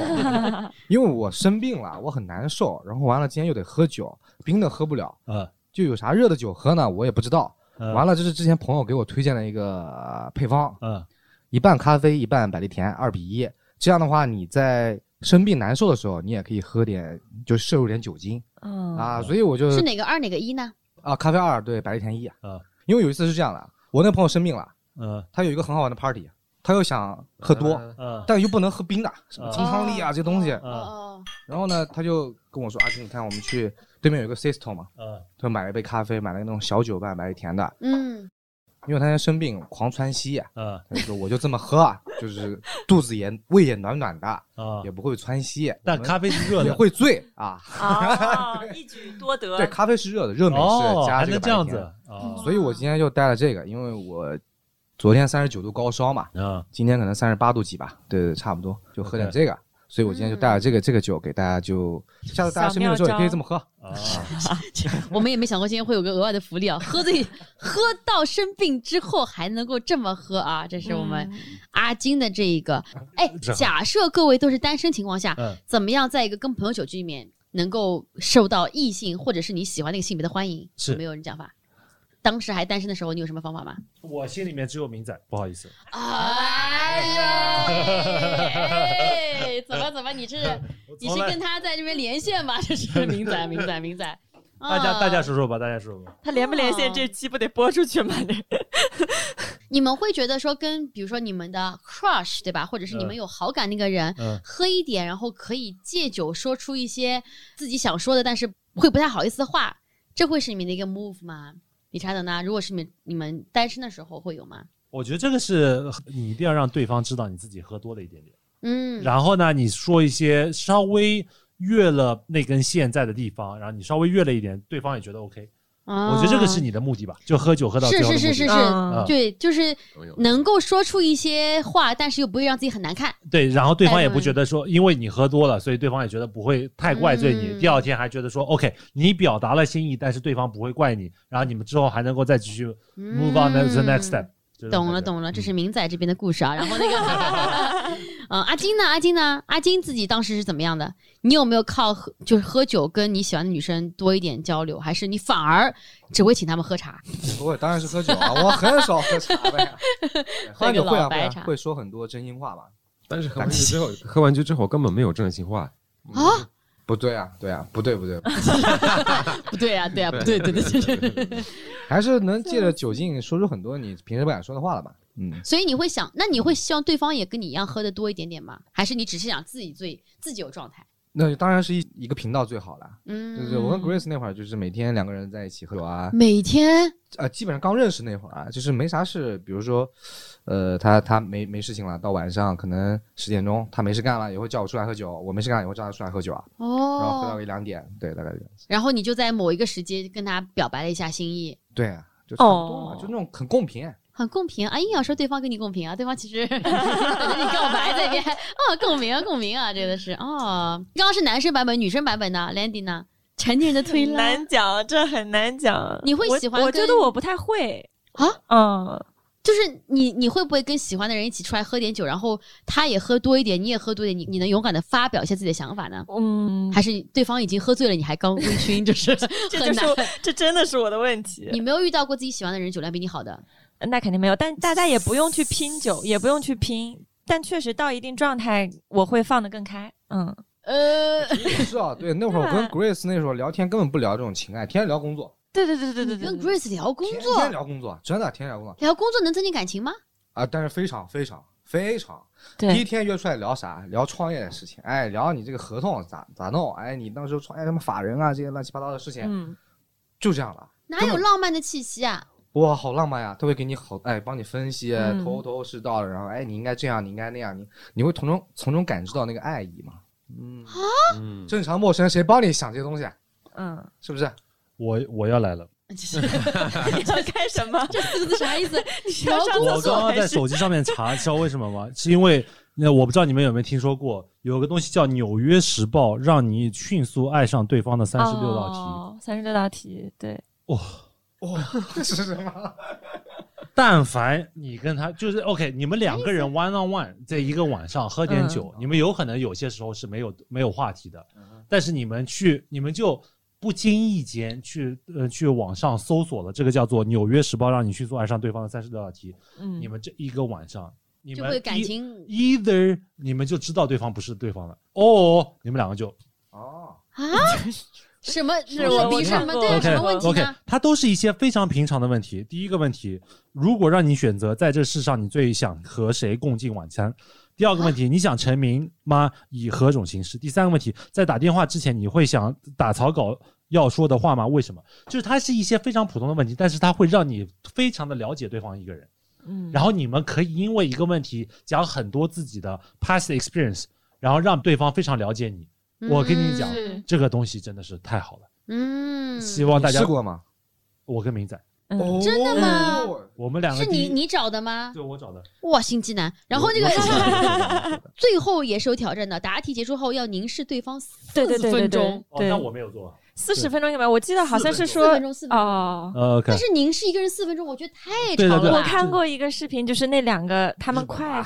因为我生病了，我很难受，然后完了今天又得喝酒，冰的喝不了，嗯，就有啥热的酒喝呢？我也不知道。嗯完了，这是之前朋友给我推荐的一个呃配方，嗯一半咖啡，一半百利甜，二比一。这样的话，你在生病难受的时候，你也可以喝点，就摄入点酒精嗯啊。所以我就是哪个二哪个一呢？啊，咖啡二对，百利甜一。嗯因为有一次是这样的，我那朋友生病了，嗯他有一个很好玩的 party，他又想喝多，嗯但又不能喝冰的，什么金汤力啊这些东西。嗯哦，然后呢，他就跟我说：“阿金，你看我们去对面有个 Sisto 嘛，嗯他就买了一杯咖啡，买了那种小酒吧，买了甜的。嗯，因为他现在生病，狂窜稀，嗯他就说我就这么喝啊，就是肚子也胃也暖暖的，啊也，不会窜稀，但咖啡是热的。也会醉啊。哦，一举多得。对，咖啡是热的，热美哦，式加这个还能这样百利甜子啊？所以我今天就带了这个，因为我昨天三十九度高烧嘛，嗯今天可能三十八度几吧，对对，差不多，就喝点这个。所以我今天就带了这个这个酒给大家，就下次大家生病的时候也可以这么喝。啊！我们也没想过今天会有个额外的福利啊，喝醉喝到生病之后还能够这么喝啊，这是我们嗯阿金的这一个。哎，假设各位都是单身情况下，嗯怎么样在一个跟朋友酒局里面能够受到异性或者是你喜欢那个性别的欢迎？是有没有人讲法？当时还单身的时候，你有什么方法吗？我心里面只有明仔，不好意思。哎呀，哎怎么怎么？你是 你是跟他在这边连线吗？这是明仔明仔明仔。大家啊大家说说吧，大家说说吧。他连不连线哦这期不得播出去吗？你们会觉得说跟比如说你们的 crush 对吧，或者是你们嗯有好感那个人，嗯喝一点，然后可以借酒说出一些自己想说的，但是会不太好意思的话，这会是你们的一个 move 吗？理查德呢？如果是你们你们单身的时候会有吗？我觉得这个是你一定要让对方知道你自己喝多了一点点，嗯，然后呢，你说一些稍微越了那根线在的地方，然后你稍微越了一点，对方也觉得 OK。我我觉得这个是你的目的吧，就喝酒喝到是是是是是，嗯。对，就是能够说出一些话，但是又不会让自己很难看。对，然后对方也不觉得说，因为你喝多了，所以对方也觉得不会太怪罪你。嗯。第二天还觉得说，OK，你表达了心意，但是对方不会怪你，然后你们之后还能够再继续 move on to the next step 懂了懂了，这是明仔这边的故事啊。然后那个，嗯，阿金呢？阿金呢？阿金自己当时是怎么样的？你有没有靠喝就是喝酒跟你喜欢的女生多一点交流，还是你反而只会请他们喝茶？不会，当然是喝酒啊，我很少喝茶的呀。喝完酒会啊会啊老白茶会说很多真心话吧？但是喝完酒之后，喝完酒之后根本没有真心话。啊？不对啊，对啊，不对不对，不对啊，对啊，不对，对对对对。还是能借着酒劲说出很多你平时不敢说的话了嘛？嗯，所以你会想，那你会希望对方也跟你一样喝的多一点点吗？还是你只是想自己醉自己有状态？那当然是一一个频道最好了。嗯，对对我跟 Grace 那会儿，就是每天两个人在一起喝酒啊，每天呃，基本上刚认识那会儿啊，就是没啥事，比如说，呃，他他没没事情了，到晚上可能十点钟他没事干了，也会叫我出来喝酒，我没事干也会叫他出来喝酒啊，哦然后喝到哦，一两点，对，大概这样子。然后你就在某一个时间跟他表白了一下心意，对啊，就差不多嘛，哦就那种很公平。很共平啊！硬要说对方跟你共平啊，对方其实 等着你告白这边哦，共鸣啊，共鸣啊，真的是哦。刚刚是男生版本，女生版本呢？Landy 呢？成年人的推很拉难讲，这很难讲。你会喜欢我觉得我不太会啊，嗯，就是你你会不会跟喜欢的人一起出来喝点酒，然后他也喝多一点，你也喝多一点，你你能勇敢的发表一下自己的想法呢？嗯，还是对方已经喝醉了，你还刚微 醺，就是这很难就是。这真的是我的问题。你没有遇到过自己喜欢的人酒量比你好的，那肯定没有，但大家也不用去拼酒，也不用去拼，但确实到一定状态，我会放得更开。嗯，呃，也是啊，对，那会儿我跟 Grace 那时候聊天根本不聊这种情爱，天天聊工作，对对对对对对跟，Grace 聊工作，天天聊工作，真的天天聊工作聊工作能增进感情吗？啊，但是非常非常非常。第一，天约出来聊啥？聊创业的事情，哎，聊你这个合同咋咋弄？哎，你当时创业什么法人啊这些乱七八糟的事情，嗯，就这样了。哪有浪漫的气息啊？哇，好浪漫呀！他会给你好，哎，帮你分析，嗯头头是道的，然后哎，你应该这样，你应该那样，你你会从中从中感知到那个爱意嘛？嗯，嗯，正常陌生人谁帮你想这些东西啊？嗯，是不是？我我要来了，你要干什么？这四个字啥意思？你要上我厕所刚刚在？手机上面查，知道为什么吗？是因为那我不知道你们有没有听说过，有个东西叫《纽约时报》，让你迅速爱上对方的三十六道题。哦，三十六道题，对，哇，这是什么？但凡你跟他就是 OK，你们两个人 one on one 在一个晚上喝点酒，你们有可能有些时候是没有没有话题的，但是你们去你们就不经意间去呃去网上搜索了这个叫做《纽约时报》让你去做爱上对方的三十六道题，嗯，你们这一个晚上。你们就会感一情 either 你们就知道对方不是对方了，哦，你们两个就哦，啊？什么？是我比什么？我，OK 什么问题 OK，它都是一些非常平常的问题。第一个问题，如果让你选择在这世上你最想和谁共进晚餐？第二个问题，你想成名吗？以何种形式？第三个问题，在打电话之前你会想打草稿要说的话吗？为什么？就是它是一些非常普通的问题，但是它会让你非常的了解对方一个人。嗯，然后你们可以因为一个问题讲很多自己的 past experience，然后让对方非常了解你。我跟你讲这个东西真的是太好了，嗯，希望大家你试过吗？我跟明仔，真的吗我们两个是你你找的吗？对我找的，哇，心机男。然后这个 最后也是有挑战的，答题结束后要凝视对方四对对对对对分钟。哦，对那我没有做，四十分钟有没有？我记得好像是四说分钟四分钟哦。呃，但是凝视一个人四分钟，我觉得太对对对长了。我看过一个视频，就是那两个他们快，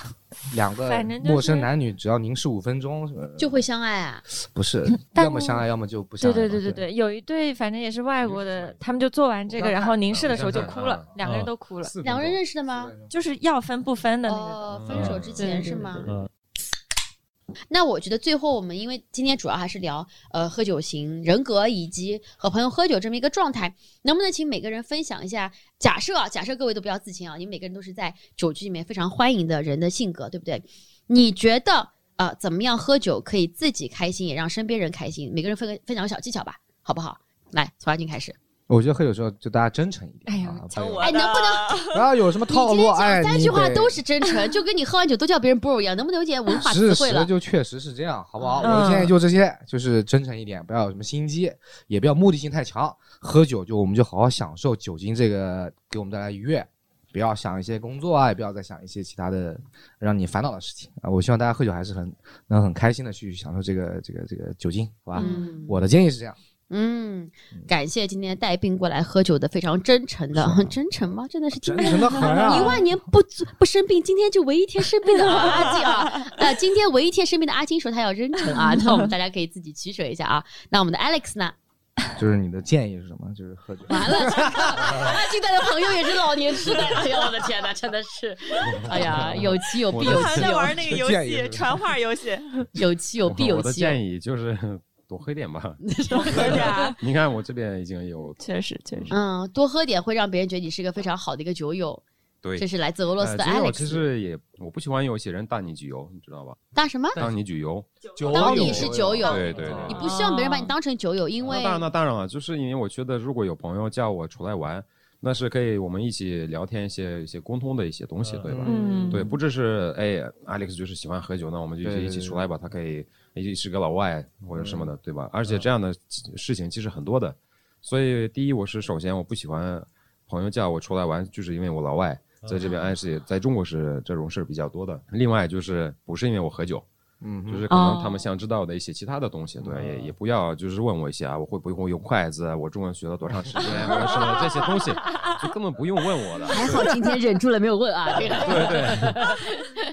两个反正就是陌生男女只要凝视五分钟，呃就会相爱啊。不是，要么相爱，要么就不相爱对。对对对对，有一对反正也是外国的，他们就做完这个，然后凝视的时候就哭了，两个人都哭了，两个人认识的吗？就是要分不分的那个。哦，分手之前对对是吗？那我觉得最后我们因为今天主要还是聊呃喝酒型人格以及和朋友喝酒这么一个状态，能不能请每个人分享一下？假设啊，假设各位都不要自清啊，你每个人都是在酒局里面非常欢迎的人的性格，对不对？你觉得呃怎么样喝酒可以自己开心，也让身边人开心？每个人分分享个小技巧吧，好不好？来，从阿金开始。我觉得喝酒时候就大家真诚一点。哎呀我哎，能不能 不要有什么套路？哎，讲三句话都是真诚，就跟你喝完酒都叫别人 bro 一样，能不能有点文化词事汇了？实就确实是这样，好不好？嗯我的建议就这些，就是真诚一点，不要有什么心机，也不要目的性太强。喝酒就我们就好好享受酒精这个给我们带来愉悦，不要想一些工作啊，也不要再想一些其他的让你烦恼的事情啊。我希望大家喝酒还是很能很开心的去享受这个这个这个酒精，好吧？嗯我的建议是这样。嗯，感谢今天带病过来喝酒的非常真诚的，很 真诚吗？真的是真诚的很啊一万年不不生病，今天就唯一一天生病的阿金啊，呃，今天唯一一天生病的阿金说他要真诚啊，那我们大家可以自己取舍一下啊。那我们的 Alex 呢？就是你的建议是什么？就是喝酒。完了，这个阿金带的朋友也是老年痴呆，哎呀，我的天哪，真的是，哎呀，有其有必有好像在，玩那个游戏，传话游戏，有其有必有我的其。建议就是多喝点吧。多喝点。你看我这边已经有确实确实，嗯，多喝点会让别人觉得你是一个非常好的一个酒友。对这是来自俄罗斯的 Alex。其实也我不喜欢有些人当你举油，你知道吧？当什么？当你举油，酒当你是酒友，对对对你不希望别人把你当成酒友，因为那当然，那当然了，就是因为我觉得如果有朋友叫我出来玩，那是可以我们一起聊天一些一些沟通的一些东西，对吧？嗯对，不只是哎，Alex 就是喜欢喝酒，那我们就对一起出来吧，他可以一起是个老外或者什么的，对吧？而且这样的事情其实很多的，所以第一，我是首先我不喜欢朋友叫我出来玩，就是因为我老外在这边，暗示在中国是这种事儿比较多的。另外就是不是因为我喝酒，嗯就是可能他们想知道的一些其他的东西，对，也也不要就是问我一些啊，我会不会用筷子，我中文学了多长时间，或者是这些东西，就根本不用问我的。还好今天忍住了没有问啊。这个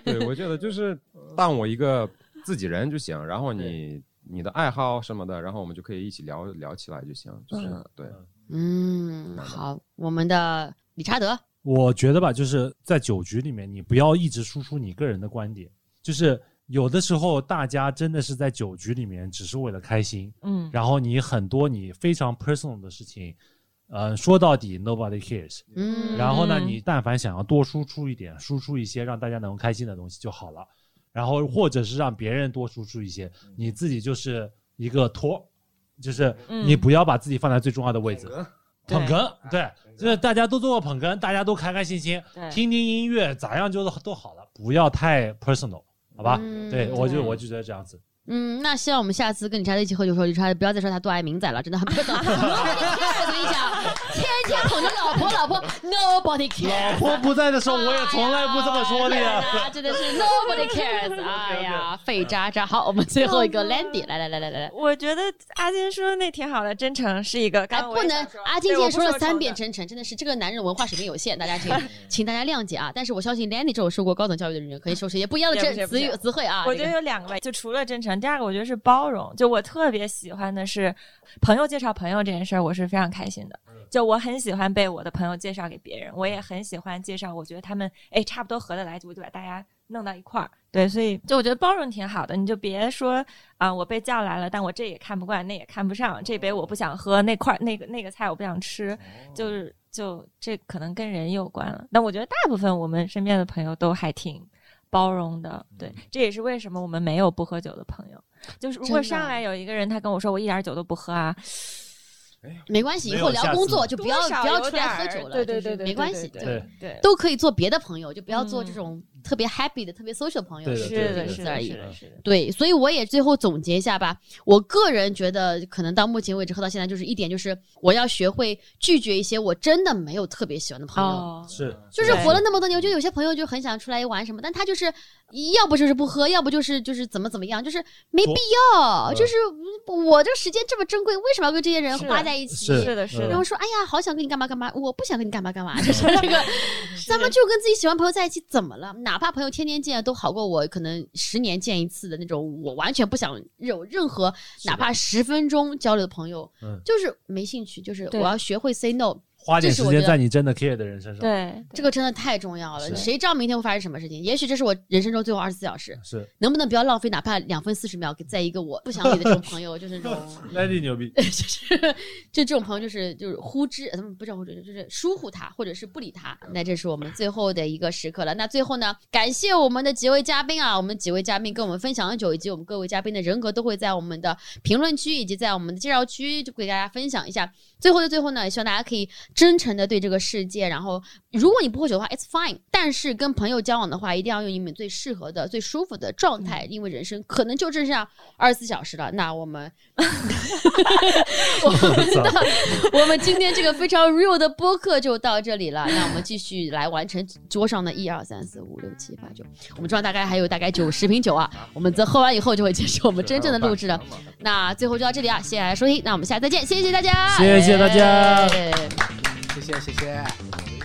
对，我觉得就是当我一个自己人就行，然后你你的爱好什么的，然后我们就可以一起聊聊起来就行，就是对。嗯，好，我们的理查德，我觉得吧，就是在酒局里面，你不要一直输出你个人的观点，就是有的时候大家真的是在酒局里面只是为了开心，嗯。然后你很多你非常 personal 的事情，呃，说到底 nobody cares。嗯，然后呢，嗯你但凡想要多输出一点，输出一些让大家能够开心的东西就好了。然后或者是让别人多输出一些，你自己就是一个托，就是你不要把自己放在最重要的位置。捧哏，对，就是大家都做过捧哏，大家都开开心心，听听音乐，咋样就都好了，不要太 personal，好吧？嗯对我就我就觉得这样子。嗯，那希望我们下次跟理查德一起喝酒的时候，理查德不要再说他多爱明仔了，真的很不懂。天天捧着老婆，老婆 nobody 老 cares。婆不在的时候，我也从来不这么说的哎呀。呀，真的是 nobody cares。哎呀，废渣渣。好，我们最后一个 Landy，来来来来来来。我觉得阿金说的那挺好的，真诚是一个。哎，不能阿金今天说了三遍真诚，真的是这个男人文化水平有限，大家请 请大家谅解啊。但是我相信 Landy 这种受过高等教育的人，可以说是一些不一样的 真词语词汇啊。我觉得有两个吧，就除了真诚，第二个我觉得是包容。就我特别喜欢的是朋友介绍朋友这件事儿，我是非常开心的。就我很喜欢被我的朋友介绍给别人，我也很喜欢介绍，我觉得他们哎差不多合得来，我就把大家弄到一块儿。对，所以就我觉得包容挺好的，你就别说啊、我被叫来了，但我这也看不惯，那也看不上，这杯我不想喝，那块儿那个那个菜我不想吃，就是就这可能跟人有关了。但我觉得大部分我们身边的朋友都还挺包容的，对，这也是为什么我们没有不喝酒的朋友。就是如果上来有一个人他跟我说我一点酒都不喝啊，没关系，以后聊工作就不要不要出来喝酒了，对对对对，没关系，对对。对，都可以做别的朋友，就不要做这种特别 happy 的、特别 social 的朋友，是的，对对是的，这个字而已是。的，是的。对，所以我也最后总结一下吧。我个人觉得，可能到目前为止喝到现在，就是一点就是我要学会拒绝一些我真的没有特别喜欢的朋友。哦，是就是活了那么多年，我觉得有些朋友就很想出来玩什么，但他就是要不就是不喝，要不就是就是怎么怎么样，就是没必要。嗯就是我这时间这么珍贵，为什么要跟这些人花在一起？是是的，是嗯的然后。说，哎呀，好想跟你干嘛干嘛，我不想跟你干嘛干嘛，就是这个，咱们就跟自己喜欢朋友在一起，怎么了？哪怕朋友天天见，都好过我可能十年见一次的那种，我完全不想有任何哪怕十分钟交流的朋友，嗯就是没兴趣，就是我要学会 say no。花点时间在你真的 care 的人身上。对，这个真的太重要了，谁知道明天会发生什么事情？也许这是我人生中最后二十四小时，是能不能不要浪费哪怕两分四十秒，给在一个我不想理的这种朋友，就是那种 Lady 牛逼，就是就这种朋友，就是就是忽视，呃不是忽之，就是疏忽他，或者是不理他。那这是我们最后的一个时刻了。那最后呢，感谢我们的几位嘉宾啊，我们几位嘉宾跟我们分享的酒，以及我们各位嘉宾的人格，都会在我们的评论区以及在我们的介绍区就给大家分享一下。最后的最后呢，也希望大家可以真诚的对这个世界，然后如果你不喝酒的话，it's fine，但是跟朋友交往的话，一定要用你们最适合的、最舒服的状态，因为人生可能就剩下二十四小时了。那我们。我们的我们今天这个非常 real 的播客就到这里了，那我们继续来完成桌上的一二三四五六七八九，我们桌上大概还有大概九十瓶酒啊，我们这喝完以后就会结束我们真正的录制了。那最后就到这里啊，谢谢大家收听，那我们下次再见，谢谢大家，谢谢大家哎谢谢谢谢。